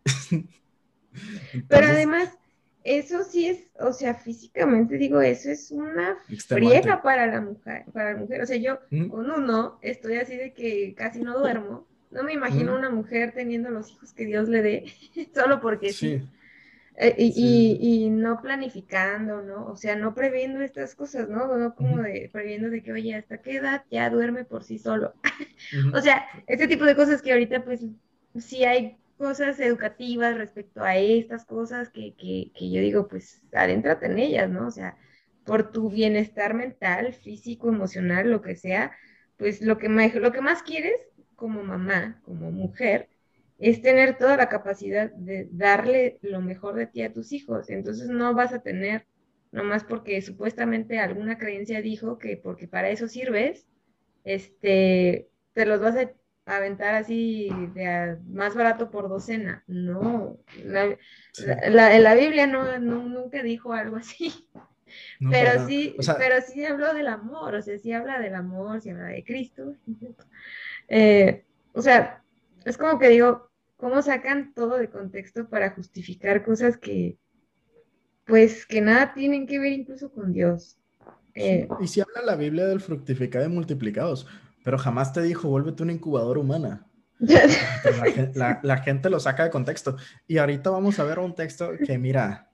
Pero además, eso sí es, o sea, físicamente digo, eso es una friega para la mujer, para la mujer. O sea, yo con uno estoy así de que casi no duermo. No me imagino una mujer teniendo los hijos que Dios le dé, solo porque sí. Eh, y, no planificando, ¿no? O sea, no previendo estas cosas, ¿no? No como de previendo de que, oye, ¿hasta qué edad ya duerme por sí solo? o sea, este tipo de cosas que ahorita, pues, sí hay cosas educativas respecto a estas cosas que, que, que yo digo, pues, adéntrate en ellas, ¿no? O sea, por tu bienestar mental, físico, emocional, lo que sea, pues lo que más, lo que más quieres como mamá, como mujer, es tener toda la capacidad de darle lo mejor de ti a tus hijos. Entonces no vas a tener, nomás porque supuestamente alguna creencia dijo que porque para eso sirves, este, te los vas a aventar así de más barato por docena. No, la, la, Biblia no, nunca dijo algo así. pero sí, pero sí habló del amor, o sea, sí habla del amor, sí habla de Cristo. Eh, o sea, es como que digo, cómo sacan todo de contexto para justificar cosas que, pues, que nada tienen que ver incluso con Dios. Eh, y si habla la Biblia del fructificado y multiplicados, pero jamás te dijo, vuélvete una incubadora humana. la, gente lo saca de contexto. Y ahorita vamos a ver un texto que, mira,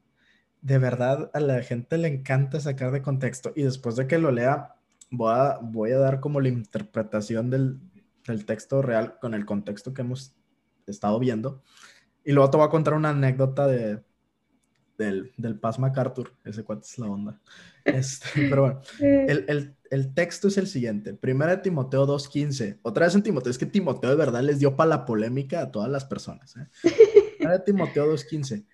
de verdad a la gente le encanta sacar de contexto. Y después de que lo lea, voy a, voy a dar como la interpretación del, del texto real con el contexto que hemos estado viendo. Y luego te voy a contar una anécdota de, del, del Paz MacArthur. Ese cuate es la onda. Este, pero bueno, el, el, el, texto es el siguiente. Primera de Timoteo 2.15. Otra vez en Timoteo. Es que Timoteo de verdad les dio para la polémica a todas las personas. ¿eh? Primera de Timoteo 2.15.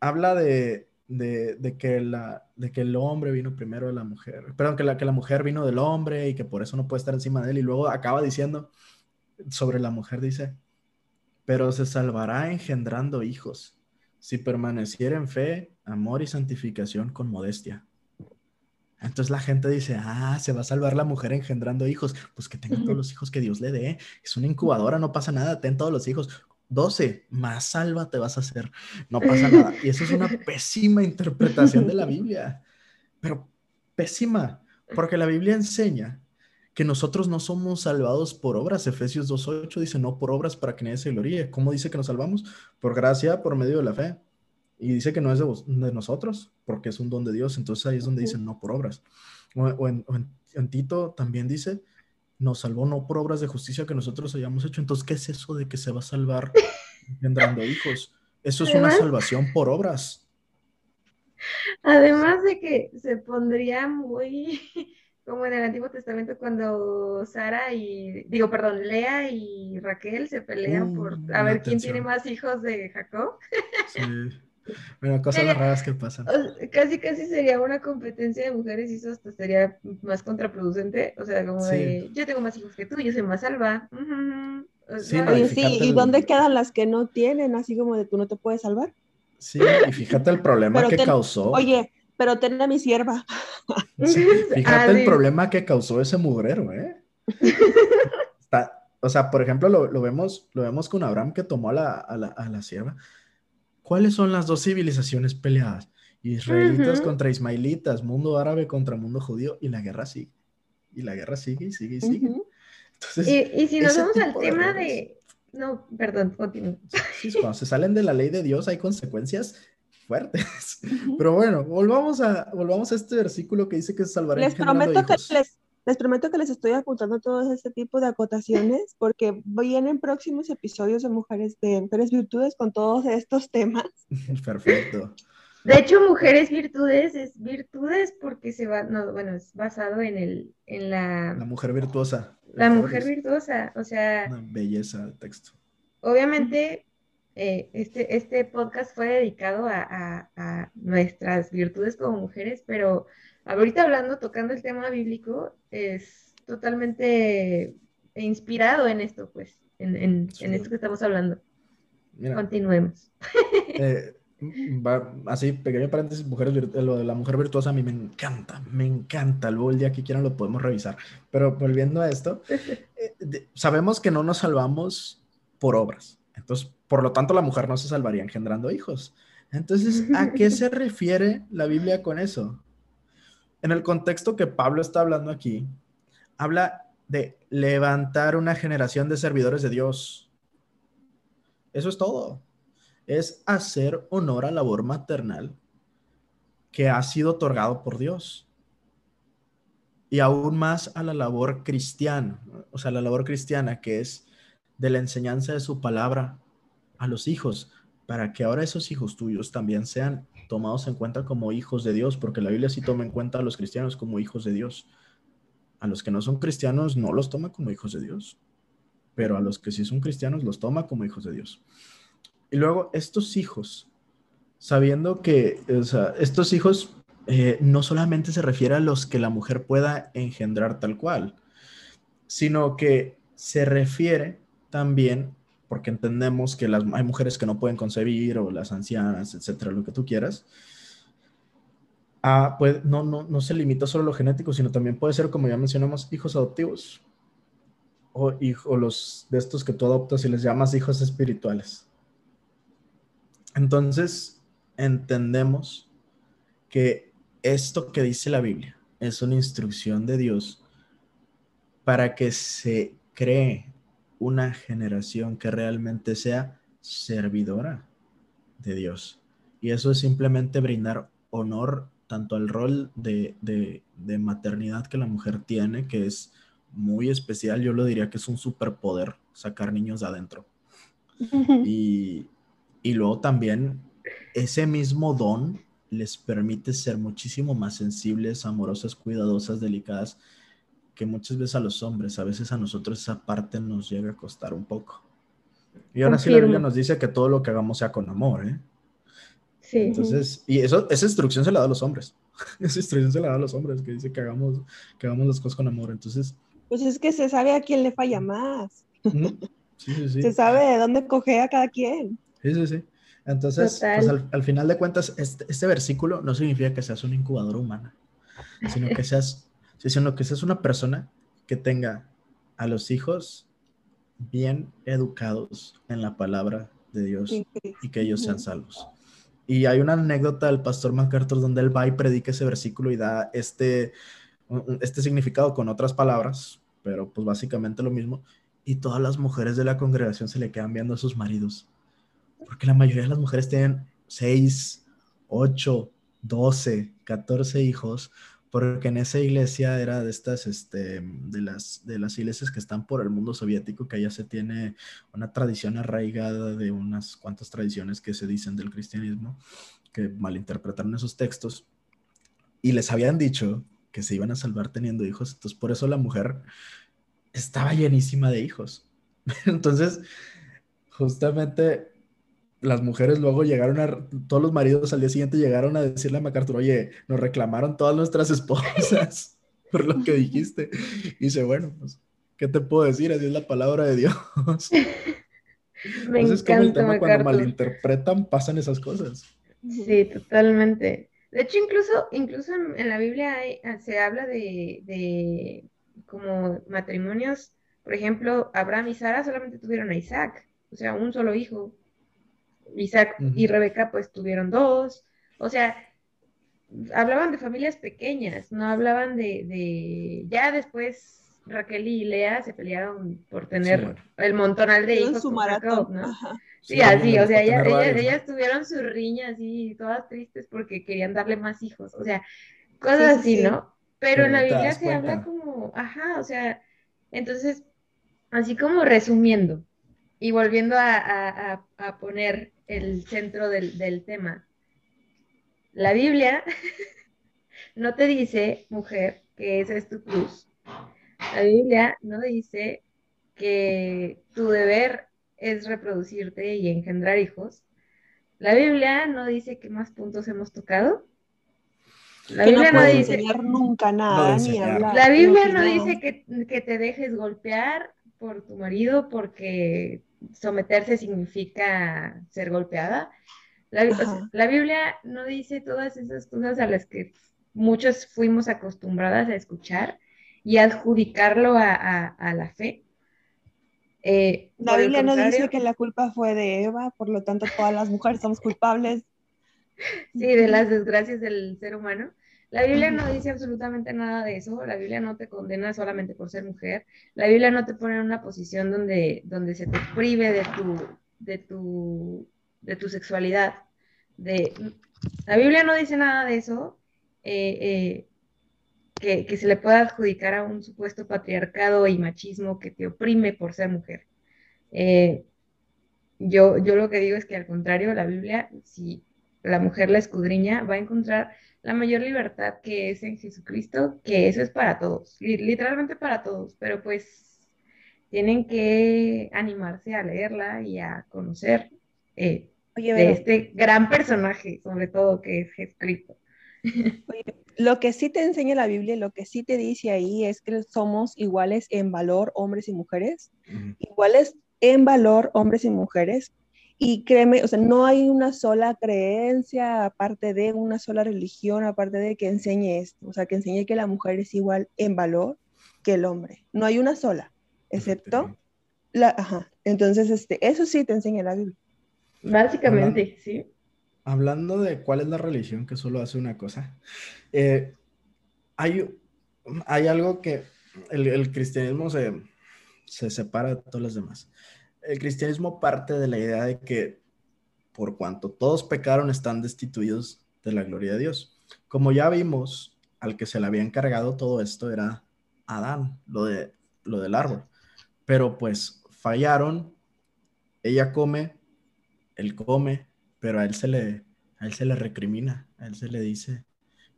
Habla de, de, que la, de que el hombre vino primero de la mujer, perdón, que la, que la mujer vino del hombre y que por eso no puede estar encima de él. Y luego acaba diciendo sobre la mujer, dice, pero se salvará engendrando hijos, si permaneciera en fe, amor y santificación con modestia. Entonces la gente dice, ah, se va a salvar la mujer engendrando hijos. Pues que tenga todos los hijos que Dios le dé. Es una incubadora, no pasa nada, ten todos los hijos. 12, más salva te vas a hacer. No pasa nada. Y eso es una pésima interpretación de la Biblia. Pero pésima, porque la Biblia enseña que nosotros no somos salvados por obras. Efesios 2.8 dice, no por obras para que nadie se gloríe. ¿Cómo dice que nos salvamos? Por gracia, por medio de la fe. Y dice que no es de, nosotros, porque es un don de Dios. Entonces ahí es donde dice no por obras. O, en, Tito también dice, nos salvó no por obras de justicia que nosotros hayamos hecho. Entonces, ¿qué es eso de que se va a salvar engendrando hijos? Eso es una salvación por obras. Además de que se pondría muy como en el Antiguo Testamento cuando Sara y, digo, perdón, Lea y Raquel se pelean por a ver quién tiene más hijos de Jacob. Sí. Bueno, cosas raras que pasan. Casi, casi sería una competencia de mujeres y eso hasta sería más contraproducente. O sea, como de, yo tengo más hijos que tú, yo soy más salva. Sí, ¿y dónde quedan las que no tienen? Así como de tú no te puedes salvar. Sí, y fíjate el problema que causó. Oye, pero ten a mi sierva. fíjate ah, el problema que causó ese mugrero, ¿eh? o sea, por ejemplo, lo, vemos, lo vemos con Abraham que tomó a la, a la, a la sierva. ¿Cuáles son las dos civilizaciones peleadas? Israelitas contra ismaelitas, mundo árabe contra mundo judío, y la guerra sigue. Y la guerra sigue y sigue y sigue. y, si nos vamos al tema de... No, perdón, continúo. Sí, cuando se salen de la ley de Dios hay consecuencias fuertes. Pero bueno, volvamos a, volvamos a este versículo que dice que se salvará. Les prometo que les, les prometo que les estoy apuntando todo este tipo de acotaciones porque vienen próximos episodios de Mujeres de Mujeres Virtudes con todos estos temas. Perfecto. De hecho, Mujeres Virtudes es virtudes porque se va, no, bueno, es basado en el, en la... La mujer virtuosa. La mujer virtuosa, o sea... Una belleza de texto. Obviamente, eh, este, este podcast fue dedicado a, a nuestras virtudes como mujeres, pero ahorita hablando, tocando el tema bíblico, es totalmente inspirado en esto, pues, en, en, esto que estamos hablando. Continuemos. Eh, así, pequeño paréntesis, mujeres, lo de la mujer virtuosa a mí me encanta, me encanta. Luego el día que quieran lo podemos revisar. Pero volviendo a esto, eh, sabemos que no nos salvamos por obras. Entonces, por lo tanto, la mujer no se salvaría engendrando hijos. Entonces, ¿a qué se refiere la Biblia con eso? en el contexto que Pablo está hablando aquí, habla de levantar una generación de servidores de Dios. Eso es todo. Es hacer honor a la labor maternal que ha sido otorgado por Dios. Y aún más a la labor cristiana, o sea, la labor cristiana que es de la enseñanza de su palabra a los hijos, para que ahora esos hijos tuyos también sean tomados en cuenta como hijos de Dios, porque la Biblia sí toma en cuenta a los cristianos como hijos de Dios. A los que no son cristianos no los toma como hijos de Dios, pero a los que sí son cristianos los toma como hijos de Dios. Y luego estos hijos, sabiendo que estos hijos eh, no solamente se refiere a los que la mujer pueda engendrar tal cual, sino que se refiere también porque entendemos que las, hay mujeres que no pueden concebir o las ancianas, etcétera, lo que tú quieras. Ah, pues no, no, no se limita solo a lo genético, sino también puede ser, como ya mencionamos, hijos adoptivos o, hijo, los de estos que tú adoptas y les llamas hijos espirituales. Entonces, entendemos que esto que dice la Biblia es una instrucción de Dios para que se cree una generación que realmente sea servidora de Dios. Y eso es simplemente brindar honor tanto al rol de, maternidad que la mujer tiene, que es muy especial, yo lo diría que es un superpoder sacar niños de adentro. Y, y luego también ese mismo don les permite ser muchísimo más sensibles, amorosas, cuidadosas, delicadas que muchas veces a los hombres, a veces a nosotros esa parte nos llega a costar un poco. Y ahora sí la Biblia nos dice que todo lo que hagamos sea con amor, ¿eh? Sí. Entonces, y eso, esa instrucción se la da a los hombres. esa instrucción se la da a los hombres, que dice que hagamos, que hagamos las cosas con amor. Entonces. Pues es que se sabe a quién le falla más. Sí, sí, sí. Se sabe de dónde coge a cada quien. Sí, sí, sí. Entonces, pues al, final de cuentas, este, este, versículo no significa que seas una incubadora humana, sino que seas, sino que seas una persona que tenga a los hijos bien educados en la palabra de Dios y que ellos sean salvos. Y hay una anécdota del pastor MacArthur donde él va y predica ese versículo y da este, este significado con otras palabras, pero pues básicamente lo mismo. Y todas las mujeres de la congregación se le quedan viendo a sus maridos. Porque la mayoría de las mujeres tienen 6, 8, 12, 14 hijos, porque en esa iglesia era de estas, este, de las, de las iglesias que están por el mundo soviético, que allá se tiene una tradición arraigada de unas cuantas tradiciones que se dicen del cristianismo, que malinterpretaron esos textos, y les habían dicho que se iban a salvar teniendo hijos, entonces por eso la mujer estaba llenísima de hijos. Entonces, justamente las mujeres luego llegaron a, todos los maridos al día siguiente llegaron a decirle a MacArthur, oye, nos reclamaron todas nuestras esposas por lo que dijiste. Y dice, bueno, pues, ¿qué te puedo decir? Así es la palabra de Dios. Me Entonces, encanta, como el tema cuando malinterpretan, pasan esas cosas. Sí, totalmente. De hecho, incluso, incluso en, la Biblia se habla de, de como matrimonios, por ejemplo, Abraham y Sara solamente tuvieron a Isaac, o sea, un solo hijo. Isaac y Rebeca pues tuvieron dos, o sea, hablaban de familias pequeñas, no hablaban de, ya después Raquel y Lea se pelearon por tener el montonal de hijos. Su maratón, ¿no? Sí, así, o sea, ellas, tuvieron su riña así, todas tristes porque querían darle más hijos, o sea, cosas así, ¿no? Pero, en la Biblia se habla como, ajá, o sea, entonces, así como resumiendo y volviendo a poner el centro del, tema. La Biblia no te dice, mujer, que esa es tu cruz. La Biblia no dice que tu deber es reproducirte y engendrar hijos. La Biblia no dice qué más puntos hemos tocado. La Biblia no, dice nunca nada, ni hablar. La Biblia no, dice que, que, te dejes golpear por tu marido porque someterse significa ser golpeada. La, Biblia no dice todas esas cosas a las que muchos fuimos acostumbradas a escuchar y adjudicarlo a, la fe. Eh, la Biblia no dice que la culpa fue de Eva, por lo tanto todas las mujeres somos culpables. Sí, de las desgracias del ser humano. La Biblia no dice absolutamente nada de eso, la Biblia no te condena solamente por ser mujer, la Biblia no te pone en una posición donde, donde se te prive de tu, de tu, de tu sexualidad. De, la Biblia no dice nada de eso, eh, eh, que, se le pueda adjudicar a un supuesto patriarcado y machismo que te oprime por ser mujer. Eh, yo, yo lo que digo es que al contrario, la Biblia, si la mujer la escudriña, va a encontrar la mayor libertad que es en Jesucristo, que eso es para todos, literalmente para todos, pero pues tienen que animarse a leerla y a conocer eh, de este gran personaje, sobre todo que es Jesucristo. lo que sí te enseña la Biblia, lo que sí te dice ahí es que somos iguales en valor, hombres y mujeres, iguales en valor, hombres y mujeres, y créeme, o sea, no hay una sola creencia, aparte de una sola religión, aparte de que enseñe esto, o sea, que enseñe que la mujer es igual en valor que el hombre. No hay una sola, excepto la, ajá. Entonces, este, eso sí te enseña la Biblia. Básicamente, sí. Hablando de cuál es la religión que solo hace una cosa, eh, hay, hay algo que el, cristianismo se, se separa de todas las demás el cristianismo parte de la idea de que por cuanto todos pecaron están destituidos de la gloria de Dios. Como ya vimos, al que se le había encargado todo esto era Adán, lo, de, lo del árbol. Pero pues fallaron, ella come, él come, pero a él se le, a él se le recrimina, a él se le dice,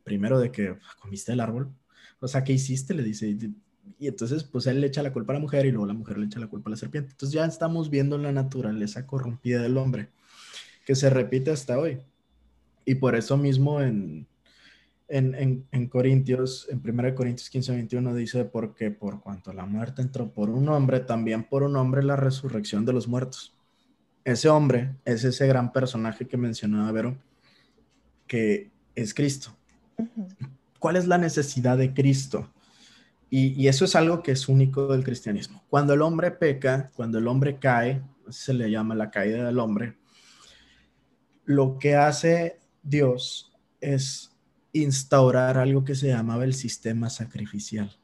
primero de que comiste el árbol, o sea, ¿qué hiciste? Le dice, y entonces, pues él le echa la culpa a la mujer y luego la mujer le echa la culpa a la serpiente. Entonces ya estamos viendo la naturaleza corrompida del hombre, que se repite hasta hoy. Y por eso mismo en, en, en, Corintios, en 1 Corintios 15, 21 dice, porque por cuanto la muerte entró por un hombre, también por un hombre la resurrección de los muertos. Ese hombre es ese gran personaje que mencionaba Vero, que es Cristo. ¿Cuál es la necesidad de Cristo? Y, y, eso es algo que es único del cristianismo. Cuando el hombre peca, cuando el hombre cae, se le llama la caída del hombre, lo que hace Dios es instaurar algo que se llamaba el sistema sacrificial.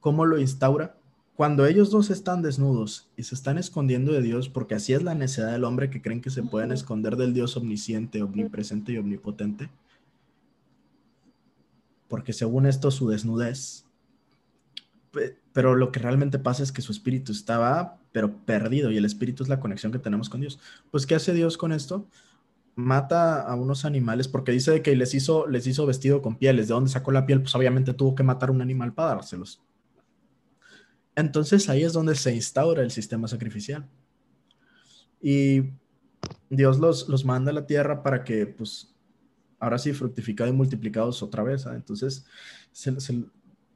¿Cómo lo instaura? Cuando ellos dos están desnudos y se están escondiendo de Dios, porque así es la necesidad del hombre que creen que se pueden esconder del Dios omnisciente, omnipresente y omnipotente, porque según esto su desnudez, pero lo que realmente pasa es que su espíritu estaba, pero perdido, y el espíritu es la conexión que tenemos con Dios. Pues, ¿qué hace Dios con esto? mata a unos animales porque dice que les hizo, les hizo vestido con pieles. ¿De dónde sacó la piel? Pues obviamente tuvo que matar un animal para dárselos. Entonces ahí es donde se instaura el sistema sacrificial. Y Dios los, los manda a la tierra para que, pues, ahora sí, fructificados y multiplicados otra vez. Entonces,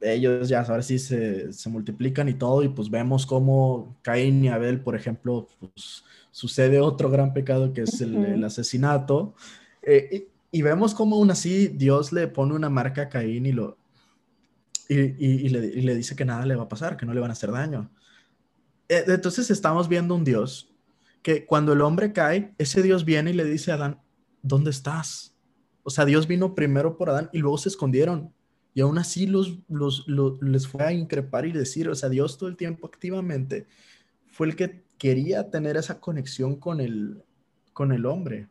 ellos ya ahora sí se, se, multiplican y todo, y pues vemos cómo Caín y Abel, por ejemplo, pues sucede otro gran pecado que es el, asesinato. Eh, y, vemos cómo aún así Dios le pone una marca a Caín y, lo, y, le, dice que nada le va a pasar, que no le van a hacer daño. Eh, entonces estamos viendo un Dios que cuando el hombre cae, ese Dios viene y le dice a Adán, ¿dónde estás? O sea, Dios vino primero por Adán y luego se escondieron. Y aún así los, los, les fue a increpar y decir, o sea, Dios todo el tiempo activamente fue el que quería tener esa conexión con el, con el hombre.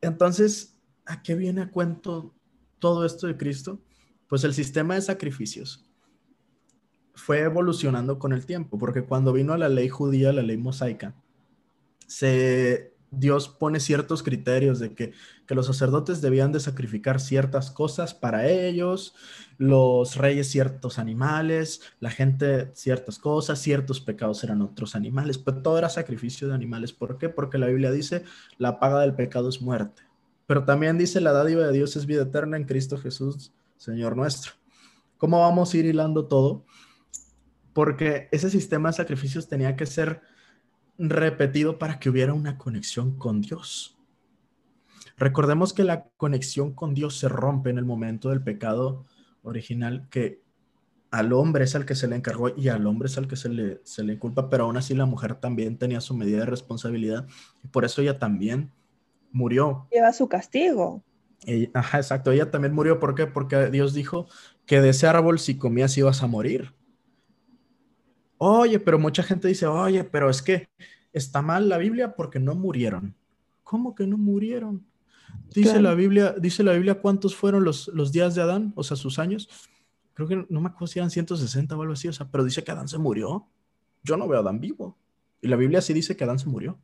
Entonces, ¿a qué viene a cuento todo esto de Cristo? Pues el sistema de sacrificios fue evolucionando con el tiempo, porque cuando vino la ley judía, la ley mosaica, se Dios pone ciertos criterios de que, los sacerdotes debían de sacrificar ciertas cosas para ellos, los reyes ciertos animales, la gente ciertas cosas, ciertos pecados eran otros animales, pero todo era sacrificio de animales. ¿Por qué? Porque la Biblia dice, la paga del pecado es muerte. Pero también dice, la dádiva de Dios es vida eterna en Cristo Jesús, Señor nuestro. ¿Cómo vamos a ir hilando todo? Porque ese sistema de sacrificios tenía que ser repetido para que hubiera una conexión con Dios. Recordemos que la conexión con Dios se rompe en el momento del pecado original, que al hombre es al que se le encargó y al hombre es al que se le, se le culpa, pero aún así la mujer también tenía su medida de responsabilidad y por eso ella también murió. Lleva su castigo. ajá, exacto, ella también murió. ¿Por qué? Porque Dios dijo que de ese árbol si comías ibas a morir. Oye, pero mucha gente dice, oye, pero es que está mal la Biblia porque no murieron. ¿Cómo que no murieron? Dice la Biblia, dice la Biblia cuántos fueron los, los días de Adán, o sea, sus años. Creo que no me acuerdo si eran 160 o algo así, o sea, pero dice que Adán se murió. Yo no veo a Adán vivo. Y la Biblia sí dice que Adán se murió.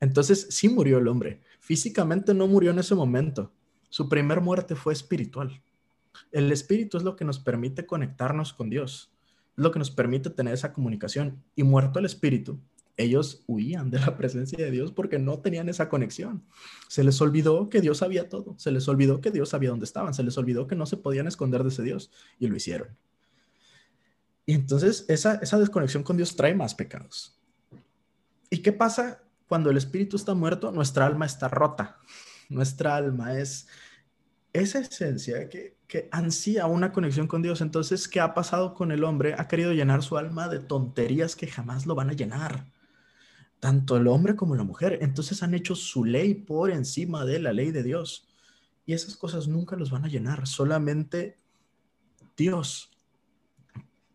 Entonces, sí murió el hombre. Físicamente no murió en ese momento. Su primer muerte fue espiritual. El espíritu es lo que nos permite conectarnos con Dios lo que nos permite tener esa comunicación. Y muerto el espíritu, ellos huían de la presencia de Dios porque no tenían esa conexión. Se les olvidó que Dios sabía todo, se les olvidó que Dios sabía dónde estaban, se les olvidó que no se podían esconder de ese Dios y lo hicieron. Y entonces esa, esa desconexión con Dios trae más pecados. ¿Y qué pasa cuando el espíritu está muerto? Nuestra alma está rota. Nuestra alma es esa esencia que, que ansía una conexión con Dios. Entonces, ¿qué ha pasado con el hombre? Ha querido llenar su alma de tonterías que jamás lo van a llenar. Tanto el hombre como la mujer. Entonces han hecho su ley por encima de la ley de Dios. Y esas cosas nunca los van a llenar. Solamente Dios.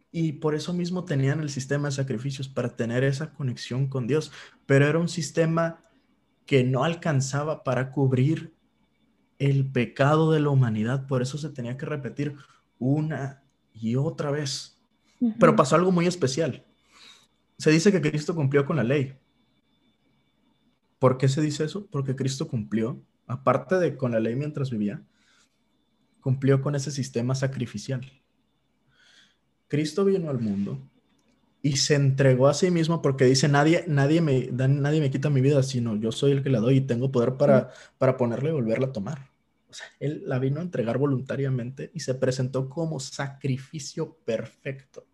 Y por eso mismo tenían el sistema de sacrificios para tener esa conexión con Dios. Pero era un sistema que no alcanzaba para cubrir el pecado de la humanidad, por eso se tenía que repetir una y otra vez. Pero pasó algo muy especial. Se dice que Cristo cumplió con la ley. ¿Por qué se dice eso? Porque Cristo cumplió, aparte de con la ley mientras vivía, cumplió con ese sistema sacrificial. Cristo vino al mundo y se entregó a sí mismo porque dice, nadie, nadie, me, nadie me quita mi vida, sino yo soy el que la doy y tengo poder para, para ponerla y volverla a tomar. Él la vino a entregar voluntariamente y se presentó como sacrificio perfecto.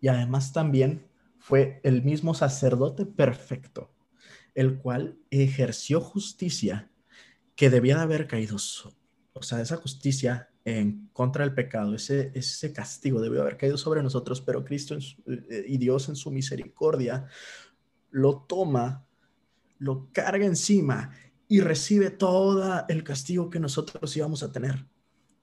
Y además también fue el mismo sacerdote perfecto, el cual ejerció justicia que debía de haber caído. O sea, esa justicia en contra del pecado, ese, ese castigo debió haber caído sobre nosotros, pero Cristo eh, y Dios en su misericordia lo toma, lo carga encima y recibe todo el castigo que nosotros íbamos a tener.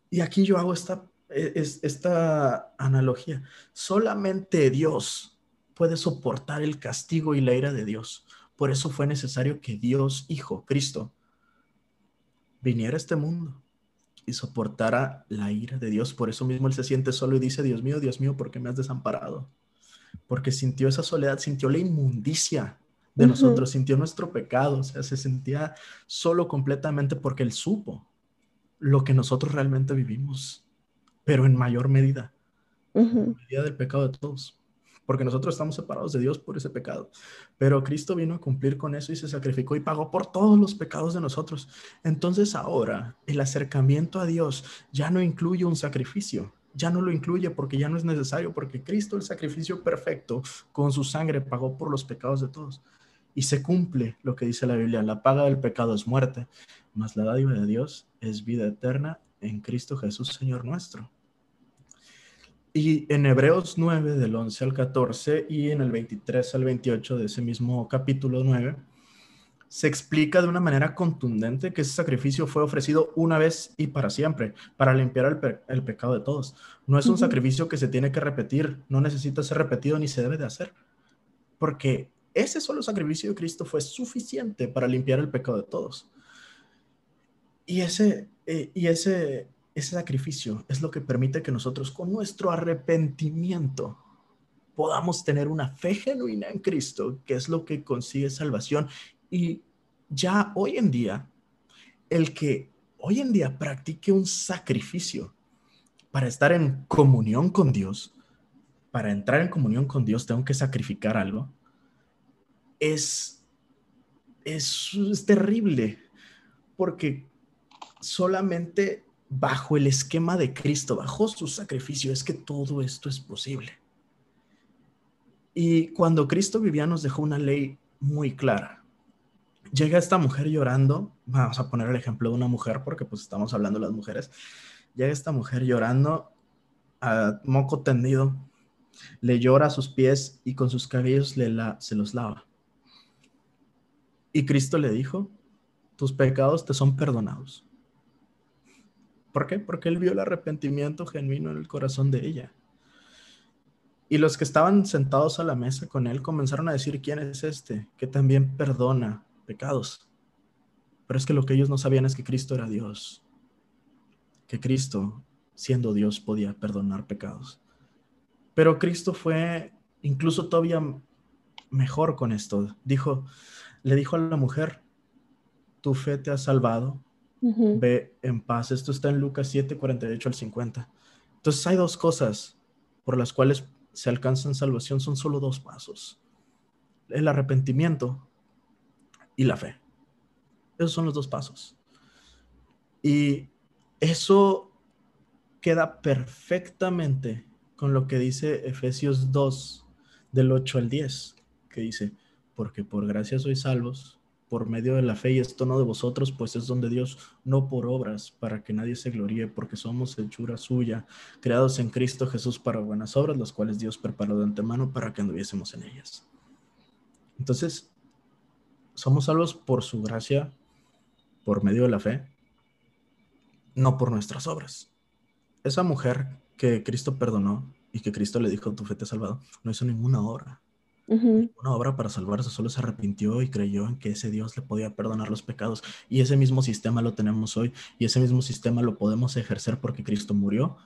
Y aquí yo hago esta, e, esta analogía. Solamente Dios puede soportar el castigo y la ira de Dios. Por eso fue necesario que Dios, Hijo, Cristo, viniera a este mundo y soportara la ira de Dios. Por eso mismo él se siente solo y dice, Dios mío, Dios mío, ¿por qué me has desamparado? Porque sintió esa soledad, sintió la inmundicia de nosotros, sintió nuestro pecado, o sea, se sentía solo completamente porque él supo lo que nosotros realmente vivimos, pero en mayor medida, en medida del pecado de todos porque nosotros estamos separados de Dios por ese pecado. Pero Cristo vino a cumplir con eso y se sacrificó y pagó por todos los pecados de nosotros. Entonces ahora el acercamiento a Dios ya no incluye un sacrificio, ya no lo incluye porque ya no es necesario, porque Cristo, el sacrificio perfecto, con su sangre pagó por los pecados de todos. Y se cumple lo que dice la Biblia, la paga del pecado es muerte, mas la dádiva de Dios es vida eterna en Cristo Jesús, Señor nuestro. Y en Hebreos 9, del 11 al 14, y en el 23 al 28 de ese mismo capítulo 9, se explica de una manera contundente que ese sacrificio fue ofrecido una vez y para siempre, para limpiar el, pecado de todos. No es un sacrificio que se tiene que repetir, no necesita ser repetido ni se debe de hacer, porque ese solo sacrificio de Cristo fue suficiente para limpiar el pecado de todos. Y ese, eh, y ese, ese sacrificio es lo que permite que nosotros con nuestro arrepentimiento podamos tener una fe genuina en Cristo, que es lo que consigue salvación. Y ya hoy en día, el que hoy en día practique un sacrificio para estar en comunión con Dios, para entrar en comunión con Dios tengo que sacrificar algo, es, es, es terrible, porque solamente bajo el esquema de Cristo, bajo su sacrificio, es que todo esto es posible. Y cuando Cristo vivía nos dejó una ley muy clara. Llega esta mujer llorando, vamos a poner el ejemplo de una mujer porque pues estamos hablando de las mujeres. Llega esta mujer llorando a moco tendido, le llora a sus pies y con sus cabellos le se los lava. Y Cristo le dijo, tus pecados te son perdonados. ¿Por qué? Porque él vio el arrepentimiento genuino en el corazón de ella. Y los que estaban sentados a la mesa con él comenzaron a decir, ¿quién es este que también perdona pecados? Pero es que lo que ellos no sabían es que Cristo era Dios, que Cristo, siendo Dios, podía perdonar pecados. Pero Cristo fue incluso todavía mejor con esto. Dijo, le dijo a la mujer, tu fe te ha salvado, Ve en paz. Esto está en Lucas 7, 48 al 50. Entonces hay dos cosas por las cuales se alcanzan salvación. Son solo dos pasos. El arrepentimiento y la fe. Esos son los dos pasos. Y eso queda perfectamente con lo que dice Efesios 2, del 8 al 10, que dice, porque por gracia sois salvos por medio de la fe y esto no de vosotros, pues es donde Dios, no por obras, para que nadie se gloríe, porque somos hechura suya, creados en Cristo Jesús para buenas obras, las cuales Dios preparó de antemano para que anduviésemos en ellas. Entonces, somos salvos por su gracia, por medio de la fe, no por nuestras obras. Esa mujer que Cristo perdonó y que Cristo le dijo, tu fe te ha salvado, no hizo ninguna obra una obra para salvarse, solo se arrepintió y creyó en que ese Dios le podía perdonar los pecados. Y ese mismo sistema lo tenemos hoy y ese mismo sistema lo podemos ejercer porque Cristo murió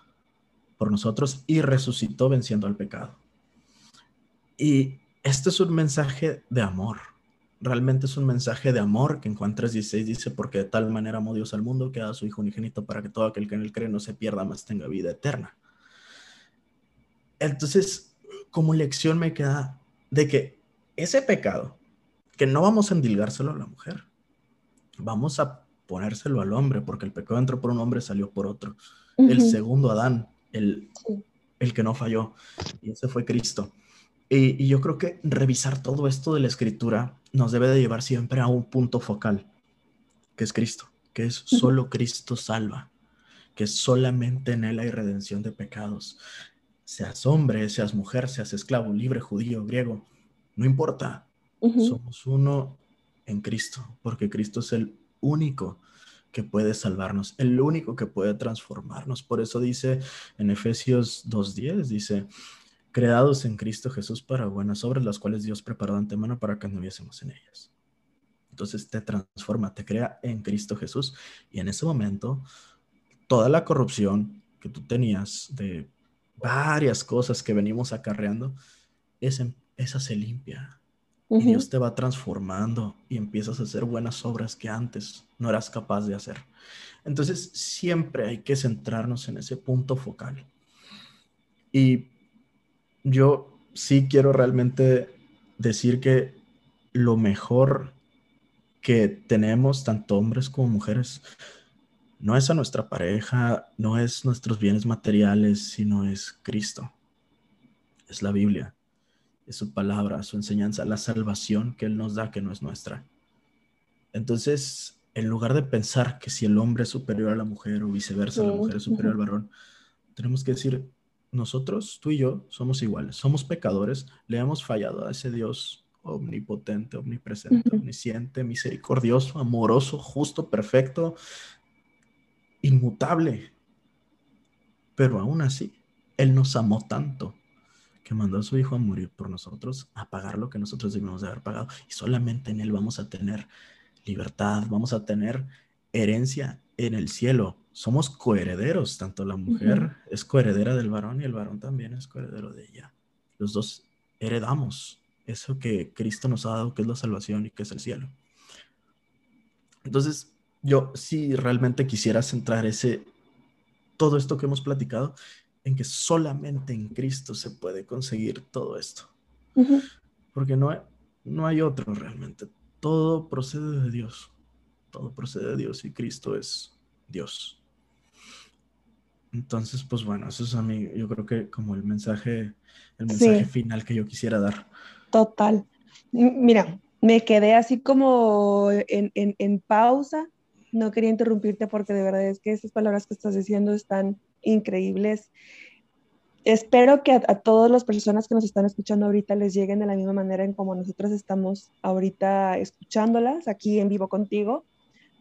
por nosotros y resucitó venciendo al pecado. Y este es un mensaje de amor. Realmente es un mensaje de amor que en Juan 3:16 dice, porque de tal manera amó Dios al mundo que ha a su Hijo unigénito para que todo aquel que en él cree no se pierda, más tenga vida eterna. Entonces, como lección me queda de que ese pecado, que no vamos a endilgárselo a la mujer, vamos a ponérselo al hombre, porque el pecado entró por un hombre, salió por otro. El segundo Adán, el, el que no falló, y ese fue Cristo. Y, y, yo creo que revisar todo esto de la escritura nos debe de llevar siempre a un punto focal, que es Cristo, que es solo Cristo salva, que solamente en Él hay redención de pecados. Seas hombre, seas mujer, seas esclavo, libre, judío, griego, no importa. Somos uno en Cristo, porque Cristo es el único que puede salvarnos, el único que puede transformarnos. Por eso dice en Efesios 2.10, dice, creados en Cristo Jesús para buenas obras, las cuales Dios preparó de antemano para que anduviésemos en ellas. Entonces te transforma, te crea en Cristo Jesús. Y en ese momento, toda la corrupción que tú tenías de varias cosas que venimos acarreando, esa, esa se limpia. Y Dios te va transformando y empiezas a hacer buenas obras que antes no eras capaz de hacer. Entonces, siempre hay que centrarnos en ese punto focal. Y yo sí quiero realmente decir que lo mejor que tenemos, tanto hombres como mujeres, no es a nuestra pareja, no es nuestros bienes materiales, sino es Cristo. Es la Biblia, es su palabra, su enseñanza, la salvación que Él nos da que no es nuestra. Entonces, en lugar de pensar que si el hombre es superior a la mujer o viceversa, la mujer es superior al varón, tenemos que decir, nosotros, tú y yo, somos iguales, somos pecadores, le hemos fallado a ese Dios omnipotente, omnipresente, omnisciente, misericordioso, amoroso, justo, perfecto, inmutable. Pero aún así, Él nos amó tanto que mandó a su Hijo a morir por nosotros, a pagar lo que nosotros debíamos de haber pagado. Y solamente en Él vamos a tener libertad, vamos a tener herencia en el cielo somos coherederos, tanto la mujer es coheredera del varón y el varón también es coheredero de ella. Los dos heredamos eso que Cristo nos ha dado, que es la salvación y que es el cielo. Entonces, yo sí realmente quisiera centrar ese, todo esto que hemos platicado, en que solamente en Cristo se puede conseguir todo esto. Porque no hay, no hay otro realmente. Todo procede de Dios. Todo procede de Dios y Cristo es Dios. Entonces, pues bueno, eso es a mí, yo creo que como el mensaje, el mensaje final que yo quisiera dar. Total. Mira, me quedé así como en, pausa. No quería interrumpirte porque de verdad es que esas palabras que estás diciendo están increíbles. Espero que a, a, todas las personas que nos están escuchando ahorita les lleguen de la misma manera en como nosotros estamos ahorita escuchándolas aquí en vivo contigo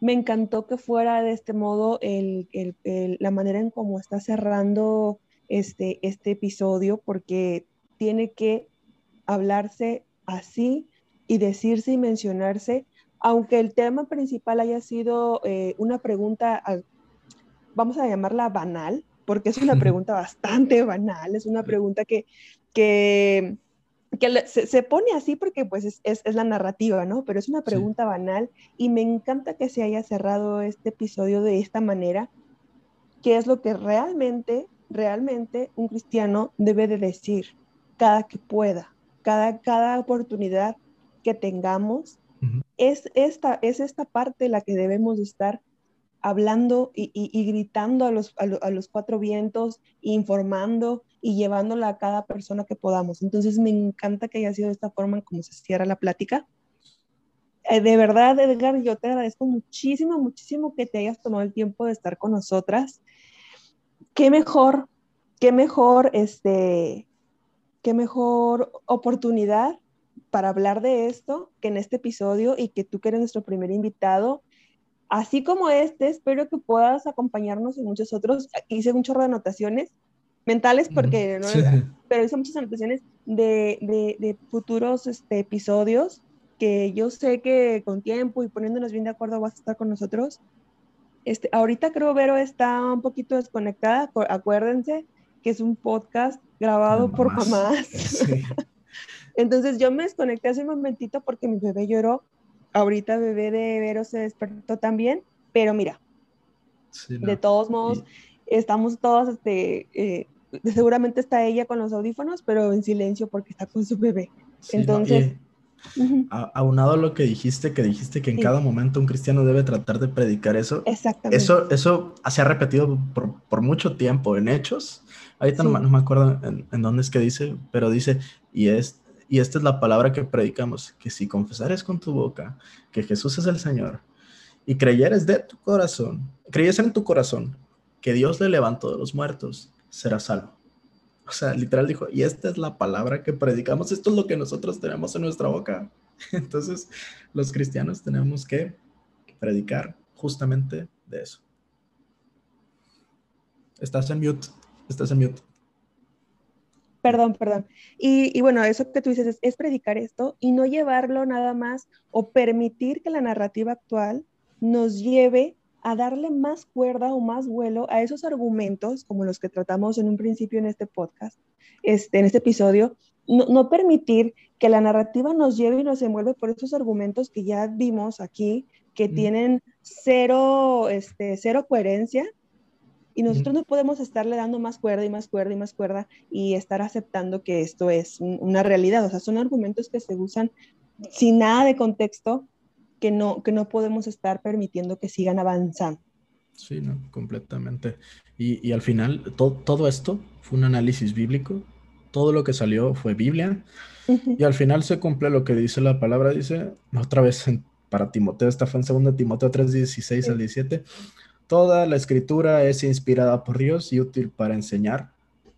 me encantó que fuera de este modo la manera en cómo está cerrando este, este episodio, porque tiene que hablarse así y decirse y mencionarse, aunque el tema principal haya sido eh, una pregunta, vamos a llamarla banal, porque es una pregunta bastante banal, es una pregunta que, que que se, pone así porque pues es, es, la narrativa, ¿no? Pero es una pregunta banal y me encanta que se haya cerrado este episodio de esta manera, que es lo que realmente, realmente un cristiano debe de decir cada que pueda, cada, cada oportunidad que tengamos. Es, esta, es esta parte la que debemos estar hablando y, gritando a los, a, los, cuatro vientos, informando y llevándola a cada persona que podamos. Entonces me encanta que haya sido de esta forma en cómo se cierra la plática. Eh, de verdad, Edgar, yo te agradezco muchísimo, muchísimo que te hayas tomado el tiempo de estar con nosotras. Qué mejor, qué mejor, este, qué mejor oportunidad para hablar de esto que en este episodio y que tú que eres nuestro primer invitado así como este, espero que puedas acompañarnos en muchos otros. Hice un chorro de anotaciones mentales, porque, ¿no? pero hice muchas anotaciones de, de, futuros este, episodios que yo sé que con tiempo y poniéndonos bien de acuerdo vas a estar con nosotros. Este, ahorita creo Vero está un poquito desconectada, acuérdense que es un podcast grabado por mamás. Entonces yo me desconecté hace un momentito porque mi bebé lloró ahorita bebé de Vero se despertó también, pero mira, de todos modos, estamos todos este, eh, seguramente está ella con los audífonos, pero en silencio porque está con su bebé. Entonces... aunado a lo que dijiste, que dijiste que en cada momento un cristiano debe tratar de predicar eso. Exactamente. Eso, eso se ha repetido por, por mucho tiempo en hechos. Ahorita no, me acuerdo en, en, dónde es que dice, pero dice, y, es, y esta es la palabra que predicamos, que si confesares con tu boca que Jesús es el Señor y creyeres de tu corazón, creyes en tu corazón que Dios le levantó de los muertos, serás salvo. O sea, literal dijo, y esta es la palabra que predicamos, esto es lo que nosotros tenemos en nuestra boca. Entonces, los cristianos tenemos que predicar justamente de eso. Estás en mute, estás en mute. Perdón, perdón. Y, bueno, eso que tú dices es, predicar esto y no llevarlo nada más o permitir que la narrativa actual nos lleve a darle más cuerda o más vuelo a esos argumentos, como los que tratamos en un principio en este podcast, este, en este episodio, no, permitir que la narrativa nos lleve y nos envuelve por esos argumentos que ya vimos aquí, que tienen cero, este, cero coherencia, y nosotros no podemos estarle dando más cuerda y más cuerda y más cuerda y estar aceptando que esto es una realidad. O sea, son argumentos que se usan sin nada de contexto que no, que no podemos estar permitiendo que sigan avanzando. Sí, no, completamente. Y, y al final, todo esto fue un análisis bíblico. Todo lo que salió fue Biblia. Y al final se cumple lo que dice la palabra. Dice, otra vez para Timoteo, esta fue en 2 Timoteo 3, 16 al 17. Toda la escritura es inspirada por Dios y útil para enseñar,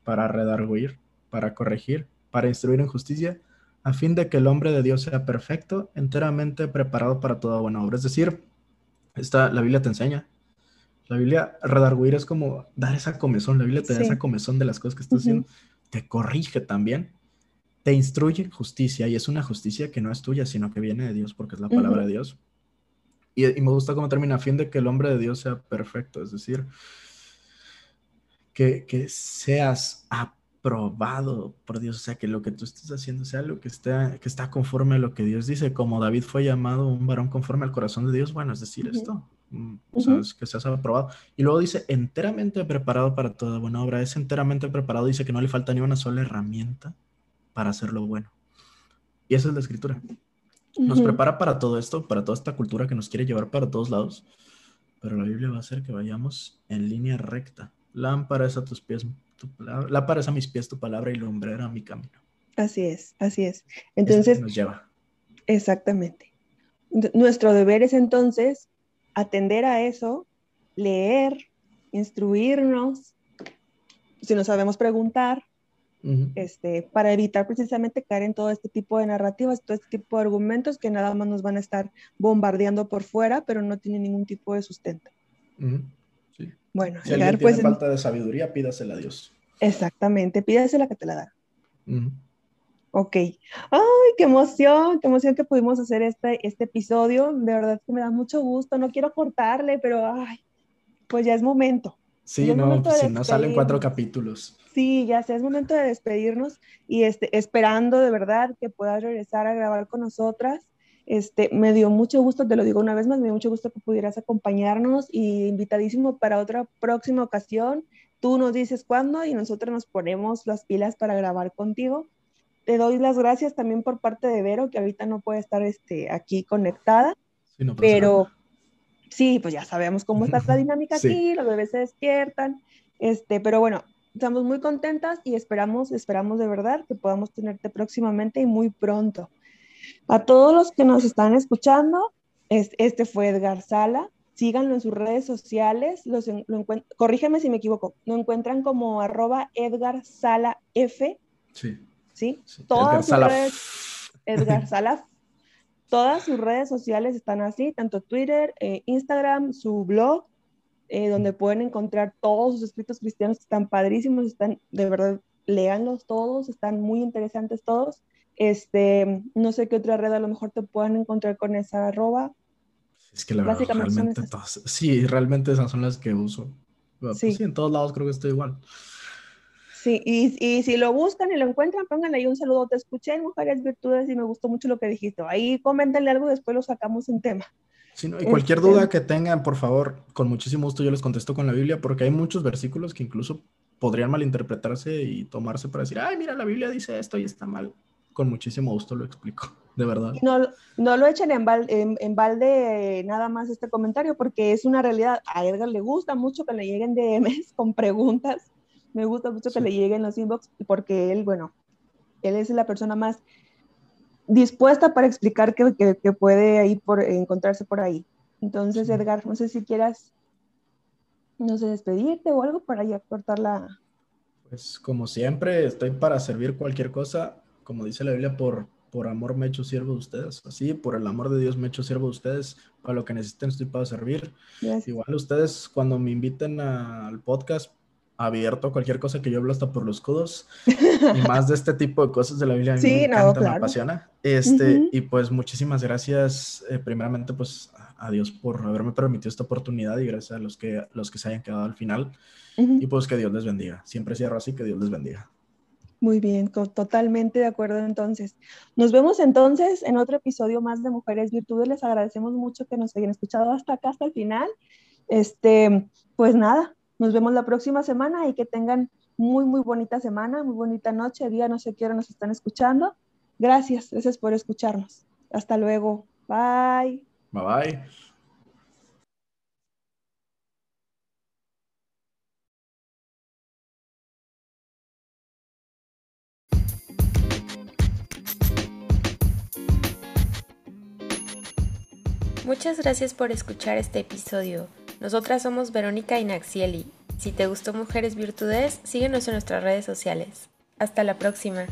para redarguir, para corregir, para instruir en justicia a fin de que el hombre de Dios sea perfecto, enteramente preparado para toda buena obra. Es decir, esta, la Biblia te enseña. La Biblia, redarguir es como dar esa comezón. La Biblia te da esa comezón de las cosas que estás haciendo. Te corrige también. Te instruye en justicia. Y es una justicia que no es tuya, sino que viene de Dios, porque es la palabra de Dios. Y, y, me gusta cómo termina, a fin de que el hombre de Dios sea perfecto. Es decir, que, que seas apto probado por Dios, o sea, que lo que tú estés haciendo sea lo que está, que está conforme a lo que Dios dice, como David fue llamado un varón conforme al corazón de Dios, bueno, es decir, esto, mm, o sea, es que seas aprobado. Y luego dice, enteramente preparado para toda buena obra, es enteramente preparado, dice que no le falta ni una sola herramienta para hacer lo bueno. Y esa es la escritura. Nos prepara para todo esto, para toda esta cultura que nos quiere llevar para todos lados, pero la Biblia va a hacer que vayamos en línea recta. Lámpara es a tus pies, lámpara es a mis pies tu palabra y lumbrera a mi camino. Así es, así es. Entonces, nos lleva. Exactamente. Nuestro deber es entonces atender a eso, leer, instruirnos, si no sabemos preguntar, este, para evitar precisamente caer en todo este tipo de narrativas, todo este tipo de argumentos que nada más nos van a estar bombardeando por fuera, pero no tienen ningún tipo de sustento. Bueno, si alguien pues, falta de sabiduría, pídasela a Dios. Exactamente, pídasela que te la da. Ok. Ay, qué emoción, qué emoción que pudimos hacer este, este episodio. De verdad que me da mucho gusto. No quiero cortarle, pero ay, pues ya es momento. Sí, no, pues si no salen cuatro capítulos. Sí, ya sé, es momento de despedirnos y este, esperando de verdad que puedas regresar a grabar con nosotras. Este, me dio mucho gusto, te lo digo una vez más, me dio mucho gusto que pudieras acompañarnos y invitadísimo para otra próxima ocasión. Tú nos dices cuándo y nosotros nos ponemos las pilas para grabar contigo. Te doy las gracias también por parte de Vero, que ahorita no puede estar este, aquí conectada, pero sí, pues ya sabemos cómo está la dinámica aquí, los bebés se despiertan, este, pero bueno, estamos muy contentas y esperamos, esperamos de verdad que podamos tenerte próximamente y muy pronto. A todos los que nos están escuchando, este fue Edgar Sala. Síganlo en sus redes sociales. Los, corrígeme si me equivoco. Lo encuentran como arroba Edgar Sala F. Sí. ¿Sí? Todas sus redes. Edgar Sala. Todas sus redes sociales están así, tanto Twitter, eh, Instagram, su blog, eh, donde pueden encontrar todos sus escritos cristianos que están padrísimos, están de verdad, léanlos todos, están muy interesantes todos. Este, no sé qué otra red a lo mejor te puedan encontrar con esa arroba. Es que la verdad, realmente todas, sí, realmente esas son las que uso. Pues sí. en todos lados creo que estoy igual. Sí, y, y, si lo buscan y lo encuentran, pónganle ahí un saludo. Te escuché en Mujeres Virtudes y me gustó mucho lo que dijiste. Ahí coméntenle algo y después lo sacamos en tema. Sí, y cualquier este duda que tengan, por favor, con muchísimo gusto yo les contesto con la Biblia, porque hay muchos versículos que incluso podrían malinterpretarse y tomarse para decir, ay, mira, la Biblia dice esto y está mal. Con muchísimo gusto lo explico, de verdad. No, no lo echen en, en, balde nada más este comentario, porque es una realidad. A Edgar le gusta mucho que le lleguen DMs con preguntas. Me gusta mucho que le lleguen los inbox, porque él, bueno, él es la persona más dispuesta para explicar que, que, puede ahí por, encontrarse por ahí. Entonces, Edgar, no sé si quieras no sé, despedirte o algo para ya cortar la... Pues como siempre, estoy para servir cualquier cosa, como dice la Biblia, por, por amor me he hecho siervo de ustedes, así, por el amor de Dios me he hecho sirvo de ustedes, para lo que necesiten estoy para servir. Igual ustedes cuando me inviten al podcast, abierto a cualquier cosa que yo hablo hasta por los codos y más de este tipo de cosas de la Biblia sí, me encanta, me apasiona. Este, y pues muchísimas gracias eh, primeramente pues a Dios por haberme permitido esta oportunidad y gracias a los que los que se hayan quedado al final y pues que Dios les bendiga. Siempre cierro así que Dios les bendiga. Muy bien, totalmente de acuerdo entonces. Nos vemos entonces en otro episodio más de Mujeres Virtudes. Les agradecemos mucho que nos hayan escuchado hasta acá, hasta el final. Este, pues nada, nos vemos la próxima semana y que tengan muy, muy bonita semana, muy bonita noche, día, no sé qué hora nos están escuchando. Gracias, gracias por escucharnos. Hasta luego. Bye. Bye bye. Muchas gracias por escuchar este episodio. Nosotras somos Verónica y Naxieli. Si te gustó Mujeres Virtudes, síguenos en nuestras redes sociales. Hasta la próxima.